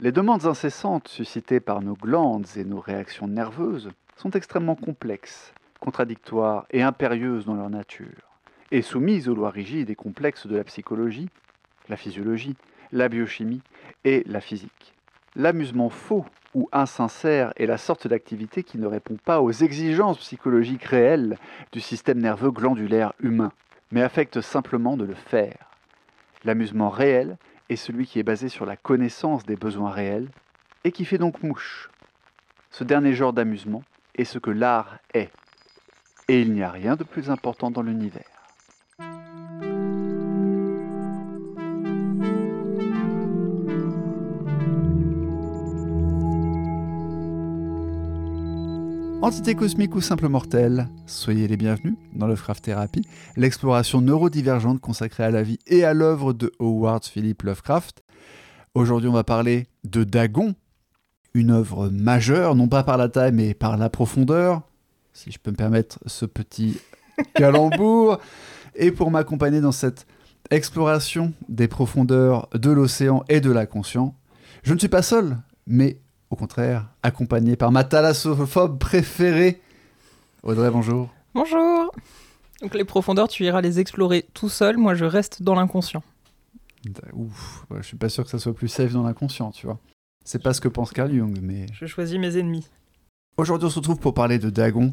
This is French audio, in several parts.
Les demandes incessantes suscitées par nos glandes et nos réactions nerveuses sont extrêmement complexes, contradictoires et impérieuses dans leur nature, et soumises aux lois rigides et complexes de la psychologie, la physiologie, la biochimie et la physique. L'amusement faux ou insincère est la sorte d'activité qui ne répond pas aux exigences psychologiques réelles du système nerveux glandulaire humain, mais affecte simplement de le faire. L'amusement réel est celui qui est basé sur la connaissance des besoins réels et qui fait donc mouche. Ce dernier genre d'amusement est ce que l'art est. Et il n'y a rien de plus important dans l'univers. Entité cosmique ou simple mortel, soyez les bienvenus dans Lovecraft Therapy, l'exploration neurodivergente consacrée à la vie et à l'œuvre de Howard Philip Lovecraft. Aujourd'hui, on va parler de Dagon, une œuvre majeure, non pas par la taille, mais par la profondeur, si je peux me permettre ce petit calembour. Et pour m'accompagner dans cette exploration des profondeurs de l'océan et de l'inconscient, je ne suis pas seul, mais au contraire, accompagné par ma thalassophobe préférée. Audrey, bonjour. Bonjour. Donc les profondeurs, tu iras les explorer tout seul, moi je reste dans l'inconscient. Ouf, je suis pas sûr que ça soit plus safe dans l'inconscient, tu vois. C'est pas ce que pense Carl Jung, mais... Je choisis mes ennemis. Aujourd'hui, on se retrouve pour parler de Dagon,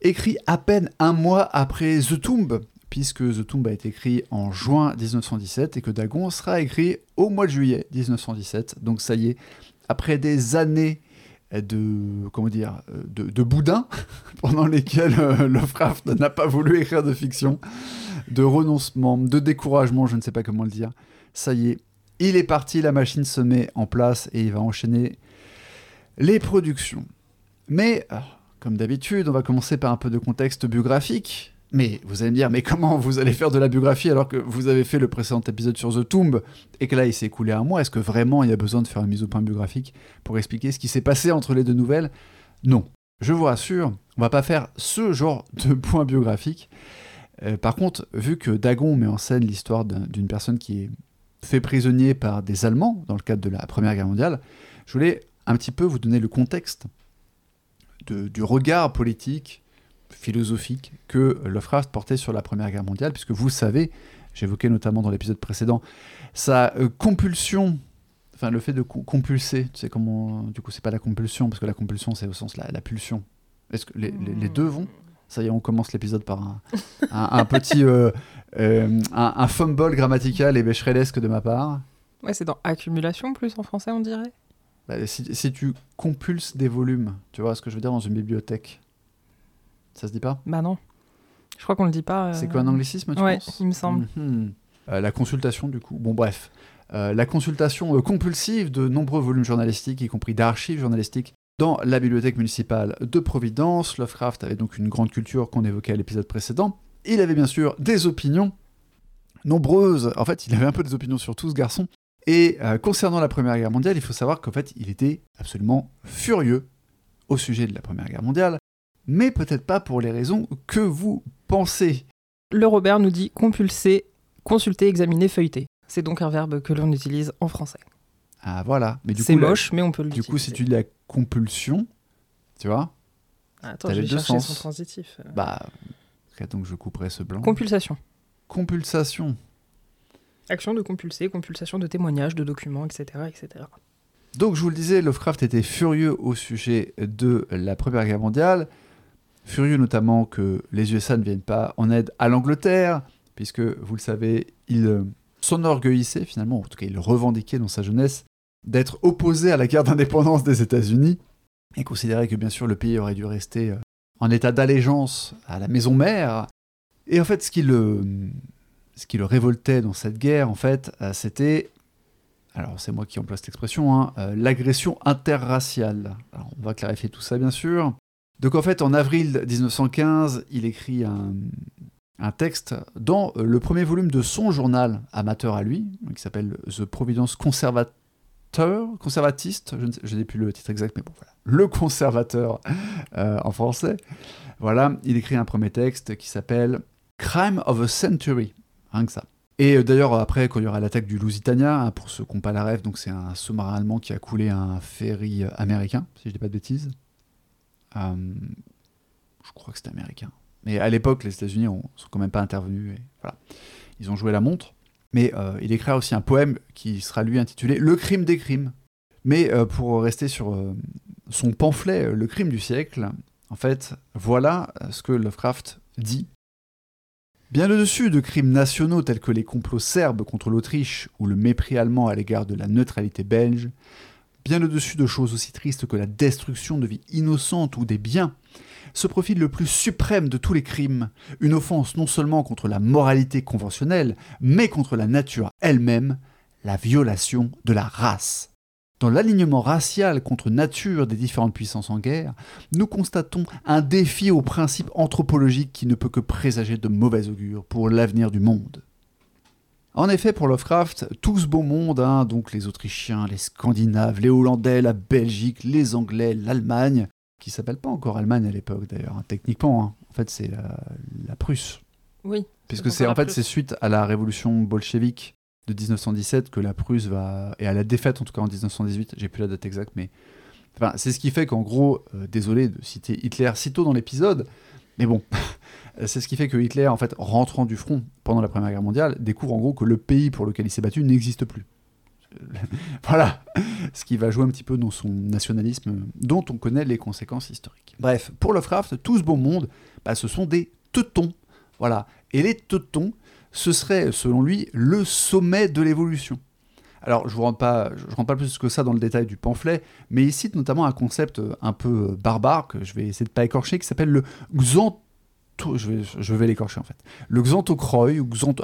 écrit à peine un mois après The Tomb, puisque The Tomb a été écrit en juin 1917 et que Dagon sera écrit au mois de juillet 1917. Donc ça y est, après des années de comment dire de, boudin pendant lesquels euh, Lovecraft n'a pas voulu écrire de fiction, de renoncement, de découragement, je ne sais pas comment le dire. Ça y est, il est parti, la machine se met en place et il va enchaîner les productions. Mais comme d'habitude, on va commencer par un peu de contexte biographique. Mais vous allez me dire, mais comment vous allez faire de la biographie alors que vous avez fait le précédent épisode sur The Tomb et que là il s'est écoulé un mois? Est-ce que vraiment il y a besoin de faire une mise au point biographique pour expliquer ce qui s'est passé entre les deux nouvelles? Non. Je vous rassure, on va pas faire ce genre de point biographique. Euh, par contre, vu que Dagon met en scène l'histoire d'une personne qui est fait prisonnier par des Allemands dans le cadre de la Première Guerre mondiale, je voulais un petit peu vous donner le contexte du regard politique philosophique que Lovecraft portait sur la Première Guerre mondiale, puisque vous savez, j'évoquais notamment dans l'épisode précédent, sa euh, compulsion, enfin le fait de compulser, tu sais comment, du coup c'est pas la compulsion, parce que la compulsion c'est au sens la, la pulsion. Est-ce que les, les, deux vont? Ça y est, on commence l'épisode par un, un, petit euh, euh, un, fumble grammatical et bécherelesque de ma part. Ouais, c'est dans accumulation plus en français, on dirait? Bah, si, si, tu compulses des volumes, tu vois ce que je veux dire dans une bibliothèque? Ça se dit pas Bah non. Je crois qu'on le dit pas. Euh, c'est quoi un anglicisme, tu ouais, il me semble. Mhm. Euh, la consultation, du coup. Bon, bref. Euh, la consultation compulsive de nombreux volumes journalistiques, y compris d'archives journalistiques, dans la bibliothèque municipale de Providence. Lovecraft avait donc une grande culture qu'on évoquait à l'épisode précédent. Il avait bien sûr des opinions nombreuses. En fait, il avait un peu des opinions sur tout ce garçon. Et concernant la Première Guerre mondiale, il faut savoir qu'en fait, il était absolument furieux au sujet de la Première Guerre mondiale mais peut-être pas pour les raisons que vous pensez. Le Robert nous dit compulser, consulter, examiner, feuilleter. C'est donc un verbe que l'on utilise en français. Ah voilà, mais du C'est moche, mais on peut le Du coup, si tu dis la compulsion, tu vois Attends, je vais chercher son transitif. Bah, donc je couperai ce blanc. Compulsation. Compulsation. Action de compulser, compulsation de témoignages, de documents, etc., etc. Donc je vous le disais, Lovecraft était furieux au sujet de la Première Guerre mondiale furieux notamment que les USA ne viennent pas en aide à l'Angleterre, puisque, vous le savez, il euh, s'enorgueillissait finalement, en tout cas il revendiquait dans sa jeunesse, d'être opposé à la guerre d'indépendance des États-Unis, et considérait que bien sûr le pays aurait dû rester euh, en état d'allégeance à la maison mère. Et en fait, ce qui le, ce qui le révoltait dans cette guerre, en fait, euh, c'était alors c'est moi qui emploie cette expression, hein, l'agression interraciale. Alors, on va clarifier tout ça bien sûr. Donc en fait, en avril 1915, il écrit un, texte dans le premier volume de son journal amateur à lui, qui s'appelle The Providence Conservateur, conservatiste, je n'ai plus le titre exact, mais bon voilà, le conservateur euh, en français. Voilà, il écrit un premier texte qui s'appelle Crime of a Century, rien que ça. Et euh, d'ailleurs, après, quand il y aura l'attaque du Lusitania, hein, pour ceux qui n'ont pas la rêve, donc c'est un sous-marin allemand qui a coulé un ferry euh, américain, si je ne dis pas de bêtises. Euh, je crois que c'était américain. Mais à l'époque, les États-Unis ne sont quand même pas intervenus. Et voilà. Ils ont joué la montre. Mais il écrira aussi un poème qui sera lui intitulé Le crime des crimes. Mais pour rester sur son pamphlet Le crime du siècle, en fait, voilà ce que Lovecraft dit Bien au-dessus de crimes nationaux tels que les complots serbes contre l'Autriche ou le mépris allemand à l'égard de la neutralité belge, bien au-dessus de choses aussi tristes que la destruction de vies innocentes ou des biens, se profile le plus suprême de tous les crimes, une offense non seulement contre la moralité conventionnelle, mais contre la nature elle-même, la violation de la race. Dans l'alignement racial contre nature des différentes puissances en guerre, nous constatons un défi au principe anthropologique qui ne peut que présager de mauvais augure pour l'avenir du monde. En effet, pour Lovecraft, tout ce beau monde, hein, donc les Autrichiens, les Scandinaves, les Hollandais, la Belgique, les Anglais, l'Allemagne, qui s'appelle pas encore Allemagne à l'époque d'ailleurs, hein, techniquement, hein, en fait c'est la, Prusse. Oui. Puisque c'est en fait c'est suite à la révolution bolchevique de 1917 que la Prusse va. et à la défaite en tout cas en 1918, j'ai plus la date exacte, mais. Enfin, c'est ce qui fait qu'en gros, euh, désolé de citer Hitler si tôt dans l'épisode, mais bon, c'est ce qui fait que Hitler, en fait, rentrant du front pendant la Première Guerre mondiale, découvre en gros que le pays pour lequel il s'est battu n'existe plus. voilà, ce qui va jouer un petit peu dans son nationalisme, dont on connaît les conséquences historiques. Bref, pour Lovecraft, tout ce beau monde, bah, ce sont des teutons. Voilà. Et les teutons, ce serait, selon lui, le sommet de l'évolution. Alors, je ne rentre, pas, je rentre pas plus que ça dans le détail du pamphlet, mais il cite notamment un concept euh, un peu euh, barbare, que je vais essayer de pas écorcher, qui s'appelle le Je vais, l'écorcher en fait. Le xanto...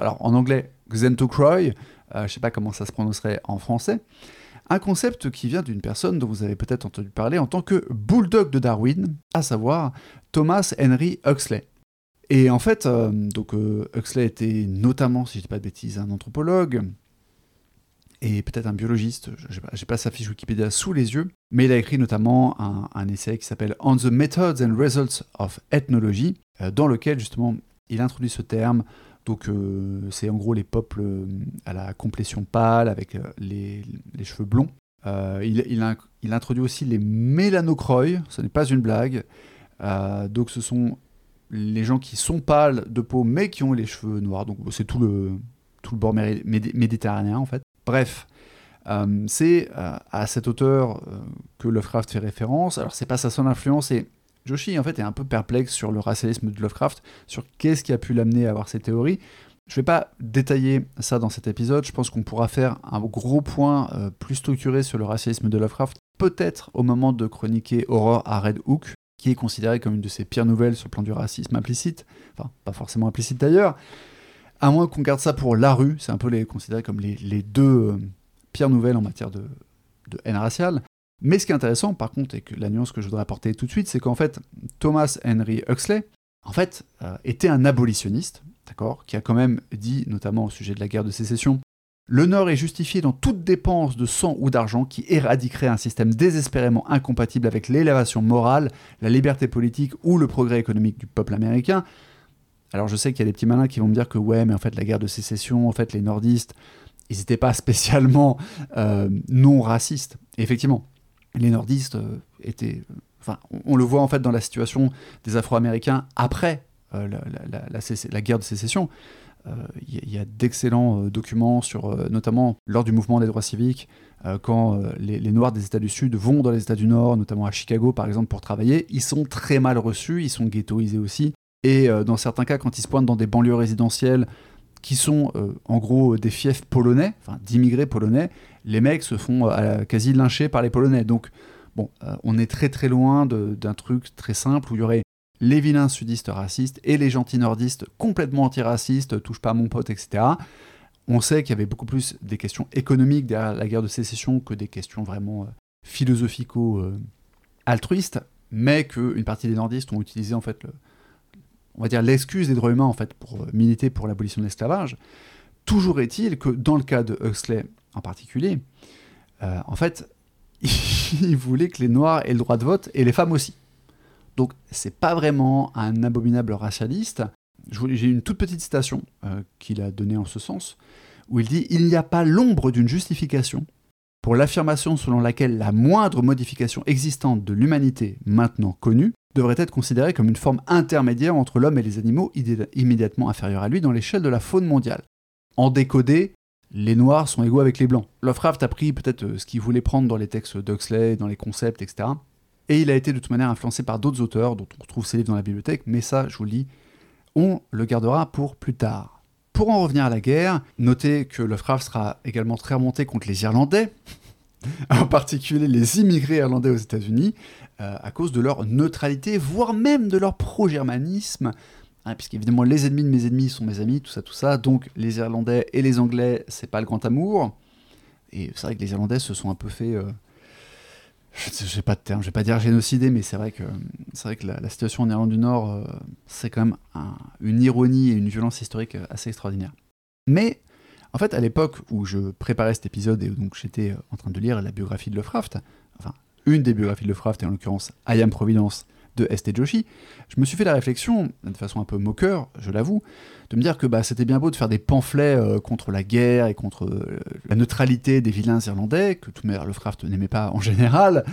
alors en anglais, xantocroy, euh, je ne sais pas comment ça se prononcerait en français. Un concept qui vient d'une personne dont vous avez peut-être entendu parler en tant que bulldog de Darwin, à savoir Thomas Henry Huxley. Et en fait, euh, donc euh, Huxley était notamment, si je dis pas de bêtises, un anthropologue et peut-être un biologiste. Je n'ai pas, sa fiche Wikipédia sous les yeux, mais il a écrit notamment un, essai qui s'appelle On the Methods and Results of Ethnology, dans lequel justement il introduit ce terme. Donc c'est en gros les peuples à la complétion pâle avec les, cheveux blonds. il, introduit aussi les mélanocroïs, ce n'est pas une blague. donc ce sont les gens qui sont pâles de peau mais qui ont les cheveux noirs. Donc c'est tout le, tout le bord méditerranéen en fait. Bref, euh, c'est euh, à cet auteur euh, que Lovecraft fait référence. Alors c'est pas sa seule influence et Joshi en fait est un peu perplexe sur le racialisme de Lovecraft, sur qu'est-ce qui a pu l'amener à avoir ces théories. Je vais pas détailler ça dans cet épisode, je pense qu'on pourra faire un gros point plus structuré sur le racialisme de Lovecraft, peut-être au moment de chroniquer Horror à Red Hook, qui est considéré comme une de ses pires nouvelles sur le plan du racisme implicite, enfin pas forcément implicite d'ailleurs, à moins qu'on garde ça pour La Rue, c'est un peu les, considéré comme les, deux euh, pires nouvelles en matière de, haine raciale. Mais ce qui est intéressant, par contre, et que la nuance que je voudrais apporter tout de suite, c'est qu'en fait, Thomas Henry Huxley, en fait, euh, était un abolitionniste, d'accord, qui a quand même dit, notamment au sujet de la guerre de sécession, le Nord est justifié dans toute dépense de sang ou d'argent qui éradiquerait un système désespérément incompatible avec l'élévation morale, la liberté politique ou le progrès économique du peuple américain. Alors je sais qu'il y a des petits malins qui vont me dire que ouais, mais en fait la guerre de sécession, en fait les nordistes, ils n'étaient pas spécialement euh, non racistes. effectivement, les nordistes euh, étaient... Enfin, on, le voit en fait dans la situation des Afro-Américains après euh, la, guerre de sécession. Il euh, y, a, d'excellents euh, documents sur, euh, notamment lors du mouvement des droits civiques, quand les, Noirs des États du Sud vont dans les États du Nord, notamment à Chicago par exemple, pour travailler, ils sont très mal reçus, ils sont ghettoisés aussi. Et dans certains cas, quand ils se pointent dans des banlieues résidentielles qui sont en gros des fiefs polonais, enfin d'immigrés polonais, les mecs se font quasi lyncher par les Polonais. Donc, bon, on est très très loin d'un truc très simple où il y aurait les vilains sudistes racistes et les gentils nordistes complètement antiracistes, touche pas à mon pote, etc. On sait qu'il y avait beaucoup plus des questions économiques derrière la guerre de sécession que des questions vraiment euh, philosophico-altruistes, mais qu'une partie des nordistes ont utilisé en fait, on va dire l'excuse des droits humains en fait pour euh, militer pour l'abolition de l'esclavage. Toujours est-il que dans le cas de Huxley en particulier, euh, en fait, il voulait que les Noirs aient le droit de vote et les femmes aussi. Donc c'est pas vraiment un abominable racialiste. j'ai une toute petite citation euh, qu'il a donnée en ce sens, où il dit Il n'y a pas l'ombre d'une justification pour l'affirmation selon laquelle la moindre modification existante de l'humanité maintenant connue devrait être considérée comme une forme intermédiaire entre l'homme et les animaux immédiatement inférieurs à lui dans l'échelle de la faune mondiale. En décodé, les noirs sont égaux avec les blancs. Lovecraft a pris peut-être euh, ce qu'il voulait prendre dans les textes d'Huxley, dans les concepts, etc. Et il a été de toute manière influencé par d'autres auteurs dont on retrouve ses livres dans la bibliothèque, mais ça, je vous le dis, on le gardera pour plus tard. Pour en revenir à la guerre, notez que Lovecraft sera également très remonté contre les Irlandais, en particulier les immigrés irlandais aux États-Unis, euh, à cause de leur neutralité, voire même de leur pro-germanisme, hein, puisqu'évidemment les ennemis de mes ennemis sont mes amis, tout ça, tout ça, donc les Irlandais et les Anglais, c'est pas le grand amour. Et c'est vrai que les Irlandais se sont un peu fait euh, je n'ai pas de terme, je vais pas dire génocidé, mais c'est vrai que c'est que la, situation en Irlande du Nord, euh, c'est quand même une ironie et une violence historique euh, assez extraordinaire. Mais en fait, à l'époque où je préparais cet épisode et donc j'étais euh, en train de lire la biographie de Lovecraft, enfin une des biographies de Lovecraft, et en l'occurrence I Am Providence de St. Joshi, je me suis fait la réflexion, de façon un peu moqueur, je l'avoue, de me dire que bah, c'était bien beau de faire des pamphlets euh, contre la guerre et contre euh, la neutralité des vilains irlandais, que tout Lovecraft n'aimait pas en général.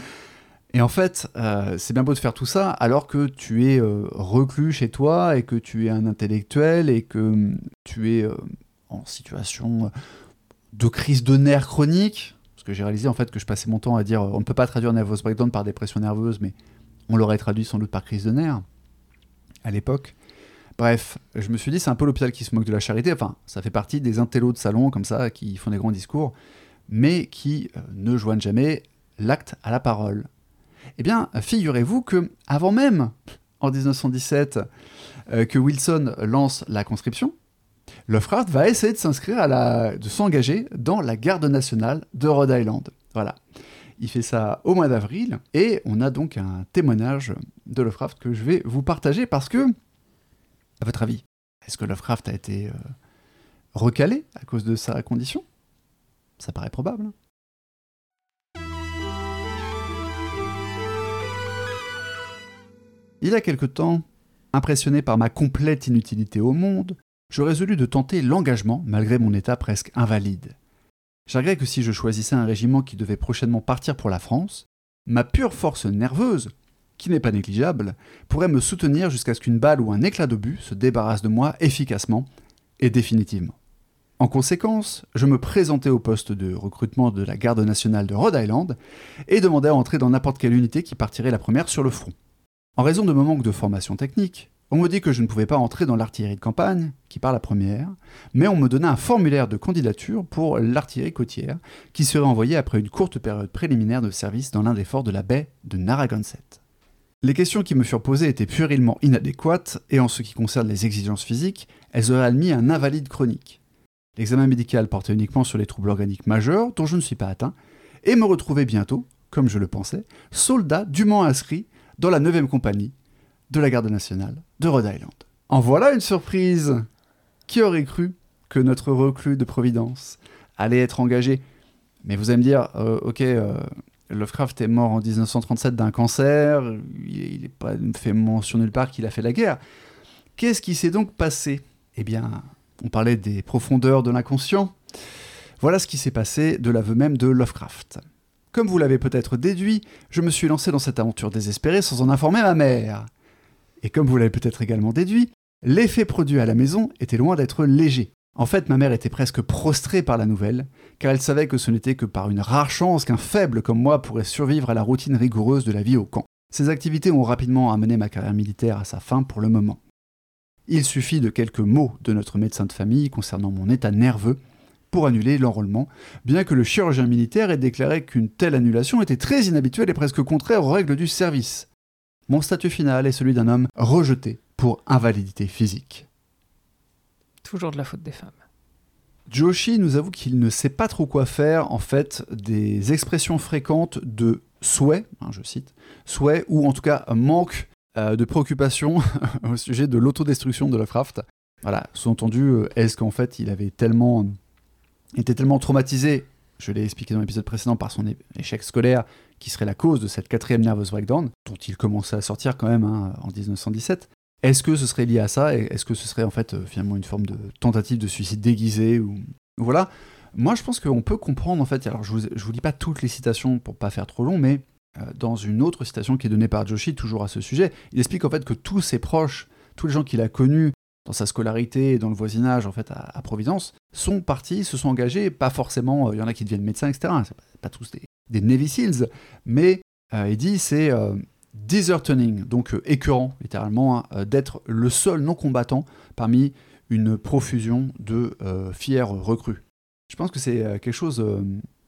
Et en fait, euh, c'est bien beau de faire tout ça alors que tu es reclus chez toi et que tu es un intellectuel et que hum, tu es en situation de crise de nerfs chronique. Parce que j'ai réalisé en fait que je passais mon temps à dire on ne peut pas traduire nervous breakdown par dépression nerveuse, mais on l'aurait traduit sans doute par crise de nerfs à l'époque. Bref, je me suis dit, c'est un peu l'hôpital qui se moque de la charité. Enfin, ça fait partie des intellos de salon comme ça, qui font des grands discours, mais qui euh, ne joignent jamais l'acte à la parole. Eh bien, figurez-vous que, avant même, en 1917, euh, que Wilson lance la conscription, Lovecraft va essayer de s'inscrire à la, de s'engager dans la garde nationale de Rhode Island. Voilà. Il fait ça au mois d'avril, et on a donc un témoignage de Lovecraft que je vais vous partager parce que, à votre avis, est-ce que Lovecraft a été euh, recalé à cause de sa condition? Ça paraît probable. Il y a quelque temps, impressionné par ma complète inutilité au monde, je résolus de tenter l'engagement malgré mon état presque invalide. J'arguais que si je choisissais un régiment qui devait prochainement partir pour la France, ma pure force nerveuse, qui n'est pas négligeable, pourrait me soutenir jusqu'à ce qu'une balle ou un éclat d'obus se débarrasse de moi efficacement et définitivement. En conséquence, je me présentais au poste de recrutement de la garde nationale de Rhode Island et demandais à entrer dans n'importe quelle unité qui partirait la première sur le front. En raison de mon manque de formation technique, on me dit que je ne pouvais pas entrer dans l'artillerie de campagne, qui part la première, mais on me donna un formulaire de candidature pour l'artillerie côtière, qui serait envoyé après une courte période préliminaire de service dans l'un des forts de la baie de Narragansett. Les questions qui me furent posées étaient puérilement inadéquates, et en ce qui concerne les exigences physiques, elles auraient admis un invalide chronique. L'examen médical portait uniquement sur les troubles organiques majeurs, dont je ne suis pas atteint, et me retrouvais bientôt, comme je le pensais, soldat dûment inscrit dans la 9e compagnie de la garde nationale de Rhode Island. En voilà une surprise Qui aurait cru que notre reclus de Providence allait être engagé? Mais vous allez me dire, euh, ok, euh, Lovecraft est mort en 1937 d'un cancer, il n'est pas fait mention nulle part qu'il a fait la guerre. Qu'est-ce qui s'est donc passé? Eh bien, on parlait des profondeurs de l'inconscient. Voilà ce qui s'est passé de l'aveu même de Lovecraft. Comme vous l'avez peut-être déduit, je me suis lancé dans cette aventure désespérée sans en informer ma mère. Et comme vous l'avez peut-être également déduit, l'effet produit à la maison était loin d'être léger. En fait, ma mère était presque prostrée par la nouvelle, car elle savait que ce n'était que par une rare chance qu'un faible comme moi pourrait survivre à la routine rigoureuse de la vie au camp. Ces activités ont rapidement amené ma carrière militaire à sa fin pour le moment. Il suffit de quelques mots de notre médecin de famille concernant mon état nerveux pour annuler l'enrôlement, bien que le chirurgien militaire ait déclaré qu'une telle annulation était très inhabituelle et presque contraire aux règles du service. Mon statut final est celui d'un homme rejeté pour invalidité physique. Toujours de la faute des femmes. Joshi nous avoue qu'il ne sait pas trop quoi faire en fait des expressions fréquentes de souhait, hein, je cite, souhait ou en tout cas manque euh, de préoccupation au sujet de l'autodestruction de Lovecraft. Voilà, sous-entendu, euh, est-ce qu'en fait il avait tellement était tellement traumatisé, je l'ai expliqué dans l'épisode précédent, par son échec scolaire qui serait la cause de cette quatrième nervous breakdown, dont il commençait à sortir quand même hein, en 1917, Est-ce que ce serait lié à ça Est-ce que ce serait en fait euh, finalement une forme de tentative de suicide déguisé ou voilà Moi, je pense qu'on peut comprendre en fait. Alors, je vous, vous lis pas toutes les citations pour pas faire trop long, mais euh, dans une autre citation qui est donnée par Joshi, toujours à ce sujet, il explique en fait que tous ses proches, tous les gens qu'il a connus dans sa scolarité et dans le voisinage en fait à, Providence, sont partis, se sont engagés. Pas forcément, euh, il y en a qui deviennent médecins, etc. Pas, pas tous des, des Navy Seals, mais il dit c'est deserting, donc euh, écœurant littéralement, hein, euh, d'être le seul non-combattant parmi une profusion de euh, fiers recrues. Je pense que c'est quelque chose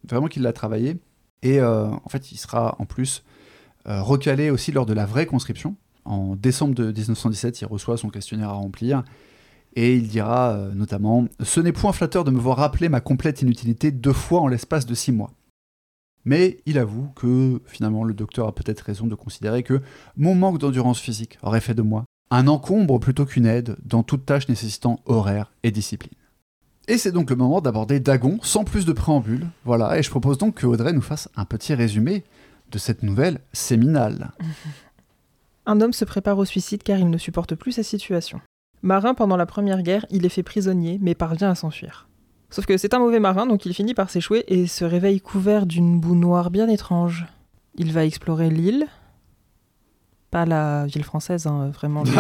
vraiment qu'il a travaillé, et en fait il sera en plus recalé aussi lors de la vraie conscription. En décembre de 1917, il reçoit son questionnaire à remplir, et il dira notamment « Ce n'est point flatteur de me voir rappeler ma complète inutilité deux fois en l'espace de six mois. Mais il avoue que finalement le docteur a peut-être raison de considérer que mon manque d'endurance physique aurait fait de moi un encombre plutôt qu'une aide dans toute tâche nécessitant horaire et discipline. Et c'est donc le moment d'aborder Dagon sans plus de préambule. Voilà, et je propose donc que Audrey nous fasse un petit résumé de cette nouvelle séminale. Un homme se prépare au suicide car il ne supporte plus sa situation. Marin pendant la Première Guerre, il est fait prisonnier mais parvient à s'enfuir. Sauf que c'est un mauvais marin, donc il finit par s'échouer et se réveille couvert d'une boue noire bien étrange. Il va explorer l'île. Pas la ville française, hein, vraiment.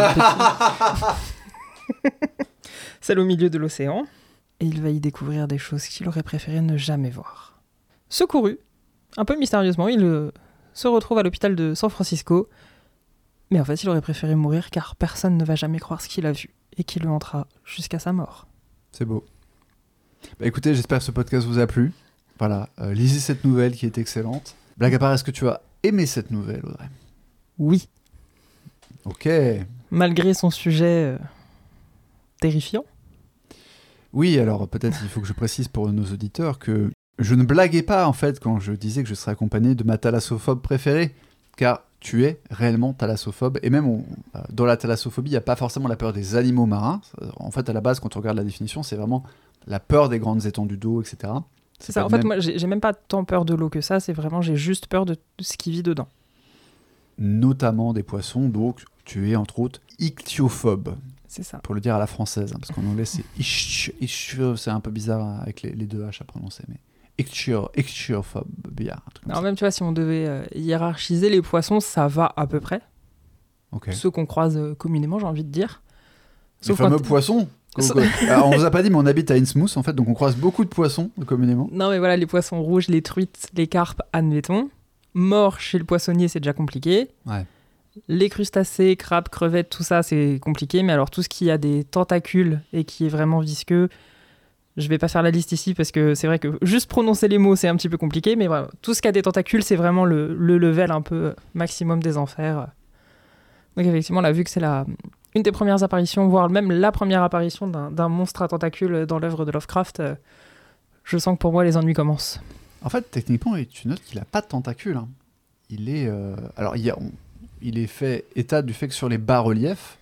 Celle au milieu de l'océan. Et il va y découvrir des choses qu'il aurait préféré ne jamais voir. Secouru, un peu mystérieusement, il euh, se retrouve à l'hôpital de San Francisco. Mais en fait, il aurait préféré mourir car personne ne va jamais croire ce qu'il a vu et qui le hantera jusqu'à sa mort. C'est beau. Bah, écoutez, j'espère que ce podcast vous a plu. Voilà, euh, lisez cette nouvelle qui est excellente. Blague à part, est-ce que tu as aimé cette nouvelle, Audrey? Oui. Ok. Malgré son sujet euh, terrifiant. Oui, alors peut-être il faut que je précise pour nos auditeurs que je ne blaguais pas en fait quand je disais que je serais accompagné de ma thalassophobe préférée, car tu es réellement thalassophobe, et même euh, dans la thalassophobie, il n'y a pas forcément la peur des animaux marins. En fait, à la base, quand on regarde la définition, c'est vraiment la peur des grandes étendues d'eau, etc. C'est ça. En fait, moi, j'ai même pas tant peur de l'eau que ça. C'est vraiment, j'ai juste peur de ce qui vit dedans. Notamment des poissons. Donc, tu es entre autres ichthyophobe. C'est ça. Pour le dire à la française, hein, parce qu'en anglais c'est c'est un peu bizarre avec les, deux H à prononcer, mais ichthyophobe, bien. Alors même tu vois, si on devait euh, hiérarchiser les poissons, ça va à peu près. Okay. Ceux qu'on croise euh, communément, j'ai envie de dire. les fameux poissons alors, on vous a pas dit, mais on habite à Innsmouth en fait, donc on croise beaucoup de poissons communément. Non, mais voilà, les poissons rouges, les truites, les carpes, admettons. Mort chez le poissonnier, c'est déjà compliqué. Ouais. Les crustacés, crabes, crevettes, tout ça, c'est compliqué. Mais alors, tout ce qui a des tentacules et qui est vraiment visqueux, je vais pas faire la liste ici parce que c'est vrai que juste prononcer les mots, c'est un petit peu compliqué. Mais voilà, tout ce qui a des tentacules, c'est vraiment le, le level un peu maximum des enfers. Donc, effectivement, là, vu que c'est la, une des premières apparitions, voire même la première apparition d'un monstre à tentacules dans l'œuvre de Lovecraft, euh, je sens que pour moi les ennuis commencent. En fait, techniquement, tu notes qu'il n'a pas de tentacules. Hein. Il est, euh, alors il, il est fait état du fait que sur les bas-reliefs,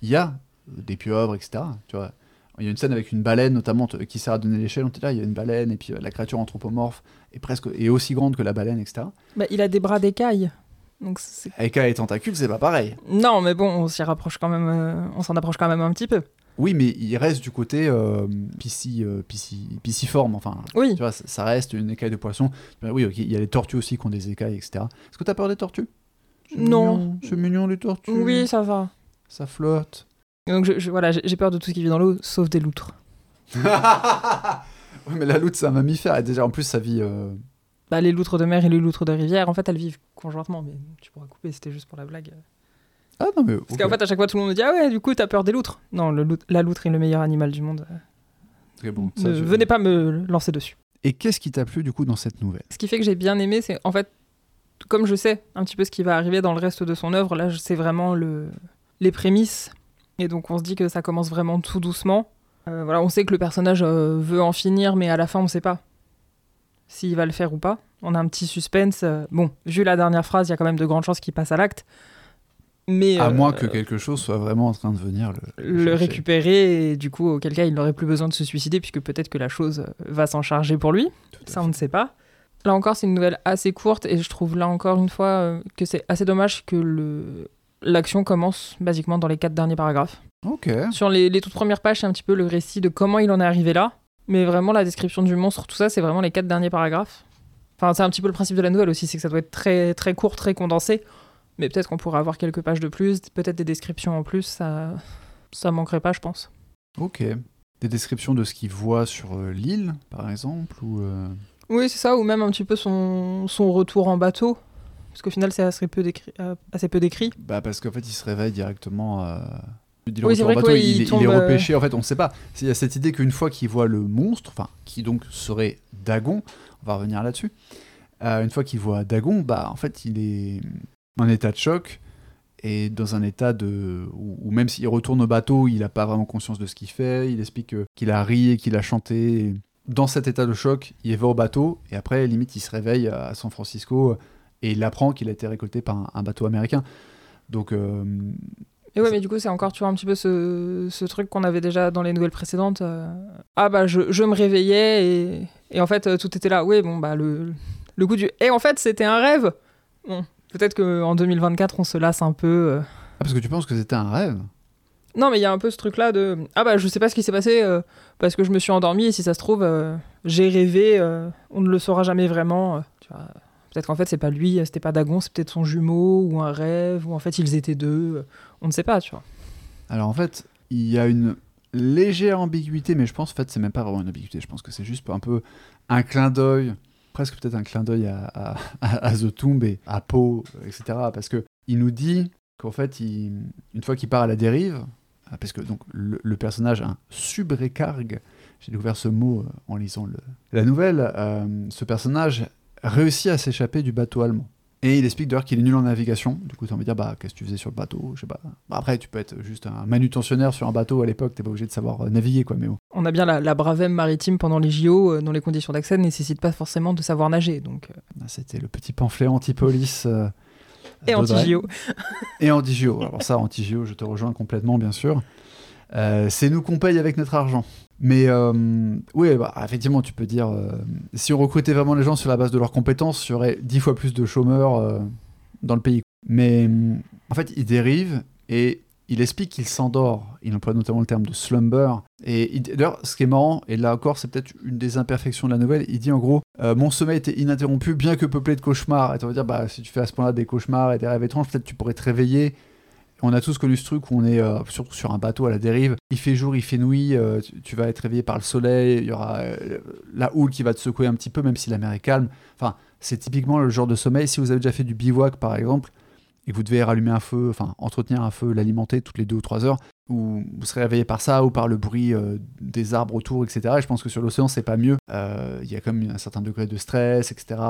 il y a des pieuvres, etc. Tu vois, il y a une scène avec une baleine notamment qui sert à donner l'échelle. On était là, il y a une baleine et puis euh, la créature anthropomorphe est presque est aussi grande que la baleine, etc. Bah, il a des bras d'écailles. Donc Avec les tentacules, c'est pas pareil. Non, mais bon, on s'y rapproche quand même, euh, on s'en approche quand même un petit peu. Oui, mais il reste du côté euh, pisci, euh, pisciforme, enfin. Oui. Tu vois, ça reste une écaille de poisson. Oui, il y a les tortues aussi qui ont des écailles, etc. Est-ce que tu as peur des tortues? Non. C'est mignon les tortues. Oui, ça va. Ça flotte. Donc je, voilà, j'ai peur de tout ce qui vit dans l'eau, sauf des loutres. oui, mais la loutre, c'est un mammifère. Et déjà, en plus, ça vit bah, les loutres de mer et les loutres de rivière, en fait, elles vivent conjointement, mais tu pourras couper, c'était juste pour la blague. Ah non, mais. Parce qu'en fait, à chaque fois, tout le monde me dit Ah ouais, du coup, t'as peur des loutres. Non, le la loutre est le meilleur animal du monde. Très bon. Venez pas me lancer dessus. Et qu'est-ce qui t'a plu, du coup, dans cette nouvelle? Ce qui fait que j'ai bien aimé, c'est en fait, comme je sais un petit peu ce qui va arriver dans le reste de son œuvre, là, c'est vraiment le... les prémices. Et donc, on se dit que ça commence vraiment tout doucement. Euh, voilà, on sait que le personnage euh, veut en finir, mais à la fin, on sait pas s'il va le faire ou pas. On a un petit suspense. Euh, bon, vu la dernière phrase, il y a quand même de grandes chances qu'il passe à l'acte. Mais, à moins que quelque chose soit vraiment en train de venir le, le récupérer, et du coup, auquel cas, il n'aurait plus besoin de se suicider, puisque peut-être que la chose va s'en charger pour lui. Ça, on ne sait pas. Là encore, c'est une nouvelle assez courte, et je trouve là encore une fois que c'est assez dommage que le, L'action commence basiquement dans les quatre derniers paragraphes. Ok. Sur les, les toutes premières pages, c'est un petit peu le récit de comment il en est arrivé là. Mais vraiment, la description du monstre, tout ça, c'est vraiment les quatre derniers paragraphes. Enfin, c'est un petit peu le principe de la nouvelle aussi, c'est que ça doit être très, très court, très condensé. Mais peut-être qu'on pourrait avoir quelques pages de plus, peut-être des descriptions en plus, ça, ça manquerait pas, je pense. Ok. Des descriptions de ce qu'il voit sur euh, l'île, par exemple, ou... euh, Oui, c'est ça, ou même un petit peu son, son retour en bateau. Parce qu'au final, c'est assez peu décrit. euh, assez peu décrit. Bah parce qu'en fait il se réveille directement. Euh... le Oui, vrai bateau, ouais, il, il est- il tombe, est euh, repêché. En fait, on ne sait pas. Il y a cette idée qu'une fois qu'il voit le monstre, enfin qui donc serait Dagon, on va revenir là-dessus. euh, une fois qu'il voit Dagon, bah en fait il est en état de choc et dans un état de où, même s'il retourne au bateau, il n'a pas vraiment conscience de ce qu'il fait. Il explique que- qu'il a ri et qu'il a chanté. Dans cet état de choc, il va au bateau et après limite il se réveille à San Francisco et il apprend qu'il a été récolté par un, un bateau américain. Donc euh, Et ouais, mais du coup, c'est encore, tu vois, un petit peu ce, ce truc qu'on avait déjà dans les nouvelles précédentes. euh, Ah bah, je, je me réveillais et, et en fait, euh, tout était là. Oui, bon, bah, le, le coup du. Et en fait, c'était un rêve Bon, peut-être qu'en 2024, on se lasse un peu. euh. Ah, parce que tu penses que c'était un rêve? Non, mais il y a un peu ce truc-là de. Ah bah, je sais pas ce qui s'est passé euh, parce que je me suis endormi et si ça se trouve, euh, j'ai rêvé, euh, on ne le saura jamais vraiment. tu vois. Peut-être qu'en fait, c'est pas lui, c'était pas Dagon, c'est peut-être son jumeau ou un rêve, ou en fait, ils étaient deux. On ne sait pas, tu vois. Alors en fait, il y a une légère ambiguïté, mais je pense en fait c'est même pas vraiment une ambiguïté. Je pense que c'est juste un peu un clin d'œil, presque peut-être un clin d'œil à, The Tomb et à Poe, etc. Parce que il nous dit qu'en fait, une fois qu'il part à la dérive, ah, parce que donc le, personnage un subrécargue, j'ai découvert ce mot euh, en lisant le- la nouvelle, euh, ce personnage réussit à s'échapper du bateau allemand. Et il explique d'ailleurs qu'il est nul en navigation. Du coup, tu envie de dire, bah, qu'est-ce que tu faisais sur le bateau? Je sais pas. Bah, après, tu peux être juste un manutentionnaire sur un bateau à l'époque, t'es pas obligé de savoir euh, naviguer, quoi. Mais bon. On a bien la, la bravème maritime pendant les JO, euh, dont les conditions d'accès ne nécessitent pas forcément de savoir nager. Donc, euh, Ah, C'était le petit pamphlet anti-police. euh, et anti-JO. Et anti-JO. Alors ça, anti-JO, je te rejoins complètement, bien sûr. Euh, c'est nous qu'on paye avec notre argent. Mais euh, oui, bah, effectivement, tu peux dire, euh, si on recrutait vraiment les gens sur la base de leurs compétences, il y aurait dix fois plus de chômeurs euh, dans le pays. Mais en fait, il dérive et il explique qu'il s'endort. Il emploie notamment le terme de slumber. Et il- d'ailleurs, ce qui est marrant, et là encore, c'est peut-être une des imperfections de la nouvelle, il dit en gros Mon sommeil était ininterrompu, bien que peuplé de cauchemars. Et tu vas dire bah, Si tu fais à ce point-là des cauchemars et des rêves étranges, peut-être tu pourrais te réveiller. On a tous connu ce truc où on est euh, surtout sur un bateau à la dérive. Il fait jour, il fait nuit, euh, tu, vas être réveillé par le soleil, il y aura euh, la houle qui va te secouer un petit peu, même si la mer est calme. Enfin, c'est typiquement le genre de sommeil. Si vous avez déjà fait du bivouac, par exemple, et que vous devez rallumer un feu, enfin entretenir un feu, l'alimenter toutes les deux ou trois heures, ou vous serez réveillé par ça ou par le bruit des arbres autour, etc. Et je pense que sur l'océan, c'est pas mieux. Il y a quand même un certain degré de stress, etc.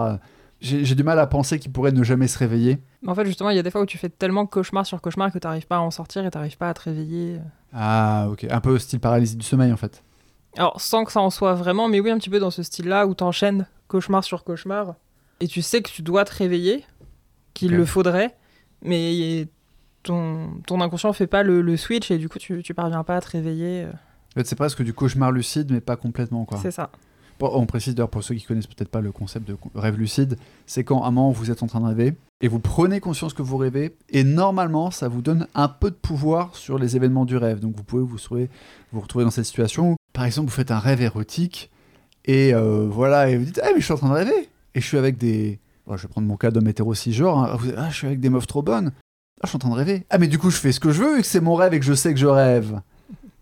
J'ai du mal à penser qu'il pourrait ne jamais se réveiller. Mais en fait, justement, il y a des fois où tu fais tellement cauchemar sur cauchemar que tu n'arrives pas à en sortir et tu n'arrives pas à te réveiller. Ah, ok. Un peu style paralysie du sommeil, en fait. Alors, sans que ça en soit vraiment, mais oui, un petit peu dans ce style-là où tu enchaînes cauchemar sur cauchemar et tu sais que tu dois te réveiller, qu'il le faudrait, mais ton, ton inconscient fait pas le, le switch et du coup, tu, tu parviens pas à te réveiller. euh, En fait, c'est presque du cauchemar lucide, mais pas complètement, quoi. C'est ça. On précise d'ailleurs pour ceux qui connaissent peut-être pas le concept de rêve lucide, c'est quand à un moment vous êtes en train de rêver et vous prenez conscience que vous rêvez et normalement ça vous donne un peu de pouvoir sur les événements du rêve. Donc vous pouvez vous retrouver, dans cette situation où par exemple vous faites un rêve érotique et euh, voilà et vous dites ah mais je suis en train de rêver et je suis avec des, je vais prendre mon cas d'homme hétéro cisgenre, hein. Ah je suis avec des meufs trop bonnes, ah je suis en train de rêver, ah mais du coup je fais ce que je veux et que c'est mon rêve et que je sais que je rêve.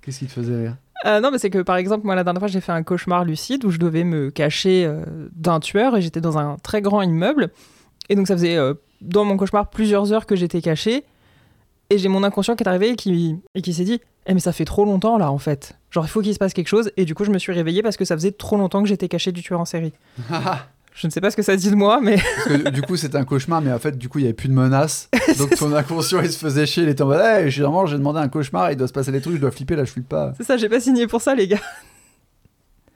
Qu'est-ce qui te faisait rire? Euh, non, mais c'est que par exemple, moi la dernière fois, j'ai fait un cauchemar lucide où je devais me cacher euh, d'un tueur et j'étais dans un très grand immeuble. Et donc ça faisait euh, dans mon cauchemar plusieurs heures que j'étais caché. Et j'ai mon inconscient qui est arrivé et qui, et qui s'est dit Eh, mais ça fait trop longtemps là en fait. Genre, il faut qu'il se passe quelque chose. Et du coup, je me suis réveillé parce que ça faisait trop longtemps que j'étais caché du tueur en série. Je ne sais pas ce que ça dit de moi, mais Parce que du coup, c'était un cauchemar, mais en fait, du coup, il n'y avait plus de menaces. Donc, ton inconscient, il se faisait chier. Il était en mode, hey, généralement, j'ai demandé un cauchemar, il doit se passer des trucs, je dois flipper, là, je flippe pas. c'est ça, j'ai pas signé pour ça, les gars.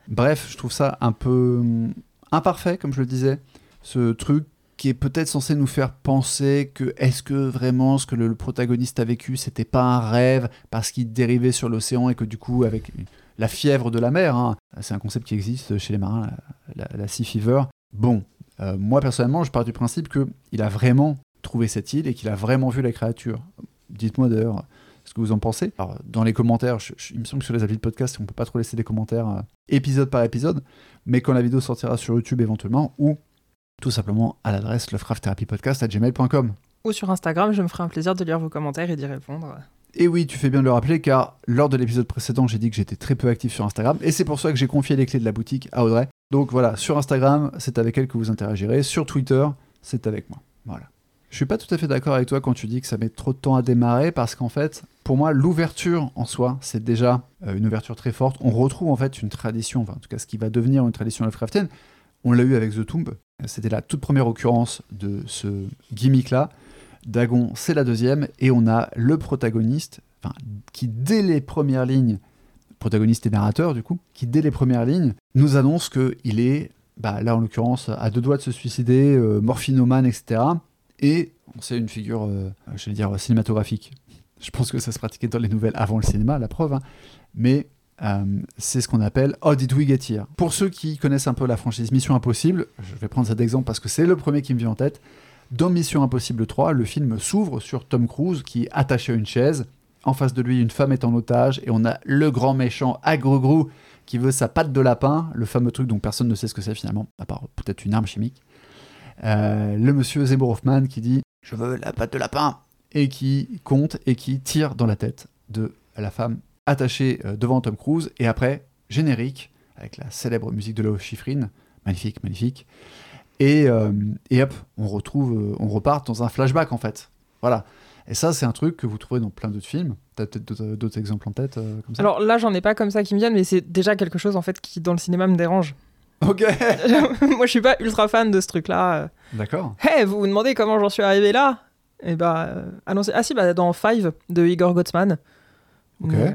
Bref, je trouve ça un peu hum, imparfait, comme je le disais. Ce truc qui est peut-être censé nous faire penser que est-ce que vraiment ce que le, le protagoniste a vécu, c'était pas un rêve parce qu'il dérivait sur l'océan et que du coup, avec la fièvre de la mer, hein, c'est un concept qui existe chez les marins, la, la- la sea fever. Bon, euh, moi personnellement, je pars du principe que il a vraiment trouvé cette île et qu'il a vraiment vu la créature. Dites-moi d'ailleurs ce que vous en pensez. Alors, dans les commentaires, je- je- il me semble que sur les avis de podcast, on peut pas trop laisser des commentaires euh, épisode par épisode, mais quand la vidéo sortira sur YouTube éventuellement, ou tout simplement à l'adresse lovecrafttherapypodcast.gmail.com. Ou sur Instagram, je me ferai un plaisir de lire vos commentaires et d'y répondre. Et oui, tu fais bien de le rappeler, car lors de l'épisode précédent, j'ai dit que j'étais très peu actif sur Instagram, et c'est pour ça que j'ai confié les clés de la boutique à Audrey. Donc voilà, sur Instagram, c'est avec elle que vous interagirez, sur Twitter, c'est avec moi. Voilà. Je suis pas tout à fait d'accord avec toi quand tu dis que ça met trop de temps à démarrer, parce qu'en fait, pour moi, l'ouverture en soi, c'est déjà euh, une ouverture très forte. On retrouve en fait une tradition, enfin en tout cas ce qui va devenir une tradition Lovecraftienne. On l'a eu avec The Tomb, c'était la toute première occurrence de ce gimmick-là. Dagon, c'est la deuxième, et on a le protagoniste, qui dès les premières lignes, protagoniste et narrateur du coup, qui dès les premières lignes nous annonce qu'il est, bah, là en l'occurrence, à deux doigts de se suicider, euh, morphinomane, etc. Et c'est une figure, euh, je vais dire, cinématographique. Je pense que ça se pratiquait dans les nouvelles avant le cinéma, la preuve, hein. mais euh, c'est ce qu'on appelle How did we get here Pour ceux qui connaissent un peu la franchise Mission Impossible, je vais prendre cet exemple parce que c'est le premier qui me vient en tête. Dans Mission Impossible 3, le film s'ouvre sur Tom Cruise qui est attaché à une chaise. En face de lui, une femme est en otage et on a le grand méchant Agro-Grou qui veut sa patte de lapin, le fameux truc dont personne ne sait ce que c'est finalement, à part peut-être une arme chimique. Euh, le monsieur Zemmour Hoffman qui dit Je veux la patte de lapin et qui compte et qui tire dans la tête de la femme attachée euh, devant Tom Cruise. Et après, générique, avec la célèbre musique de Léo Schifrin, magnifique, magnifique. Et, euh, et hop, on retrouve, on repart dans un flashback en fait. Voilà. Et ça, c'est un truc que vous trouvez dans plein d'autres films. T'as peut-être d'autres- d'autres exemples en tête euh, comme ça Alors là, j'en ai pas comme ça qui me viennent, mais c'est déjà quelque chose en fait qui dans le cinéma me dérange. Ok Moi, je suis pas ultra fan de ce truc-là. D'accord. Hey, vous vous demandez comment j'en suis arrivé là? Et bah, euh, ah non, c'est- ah si, bah, dans Five de Igor Gottsman, Ok. Euh,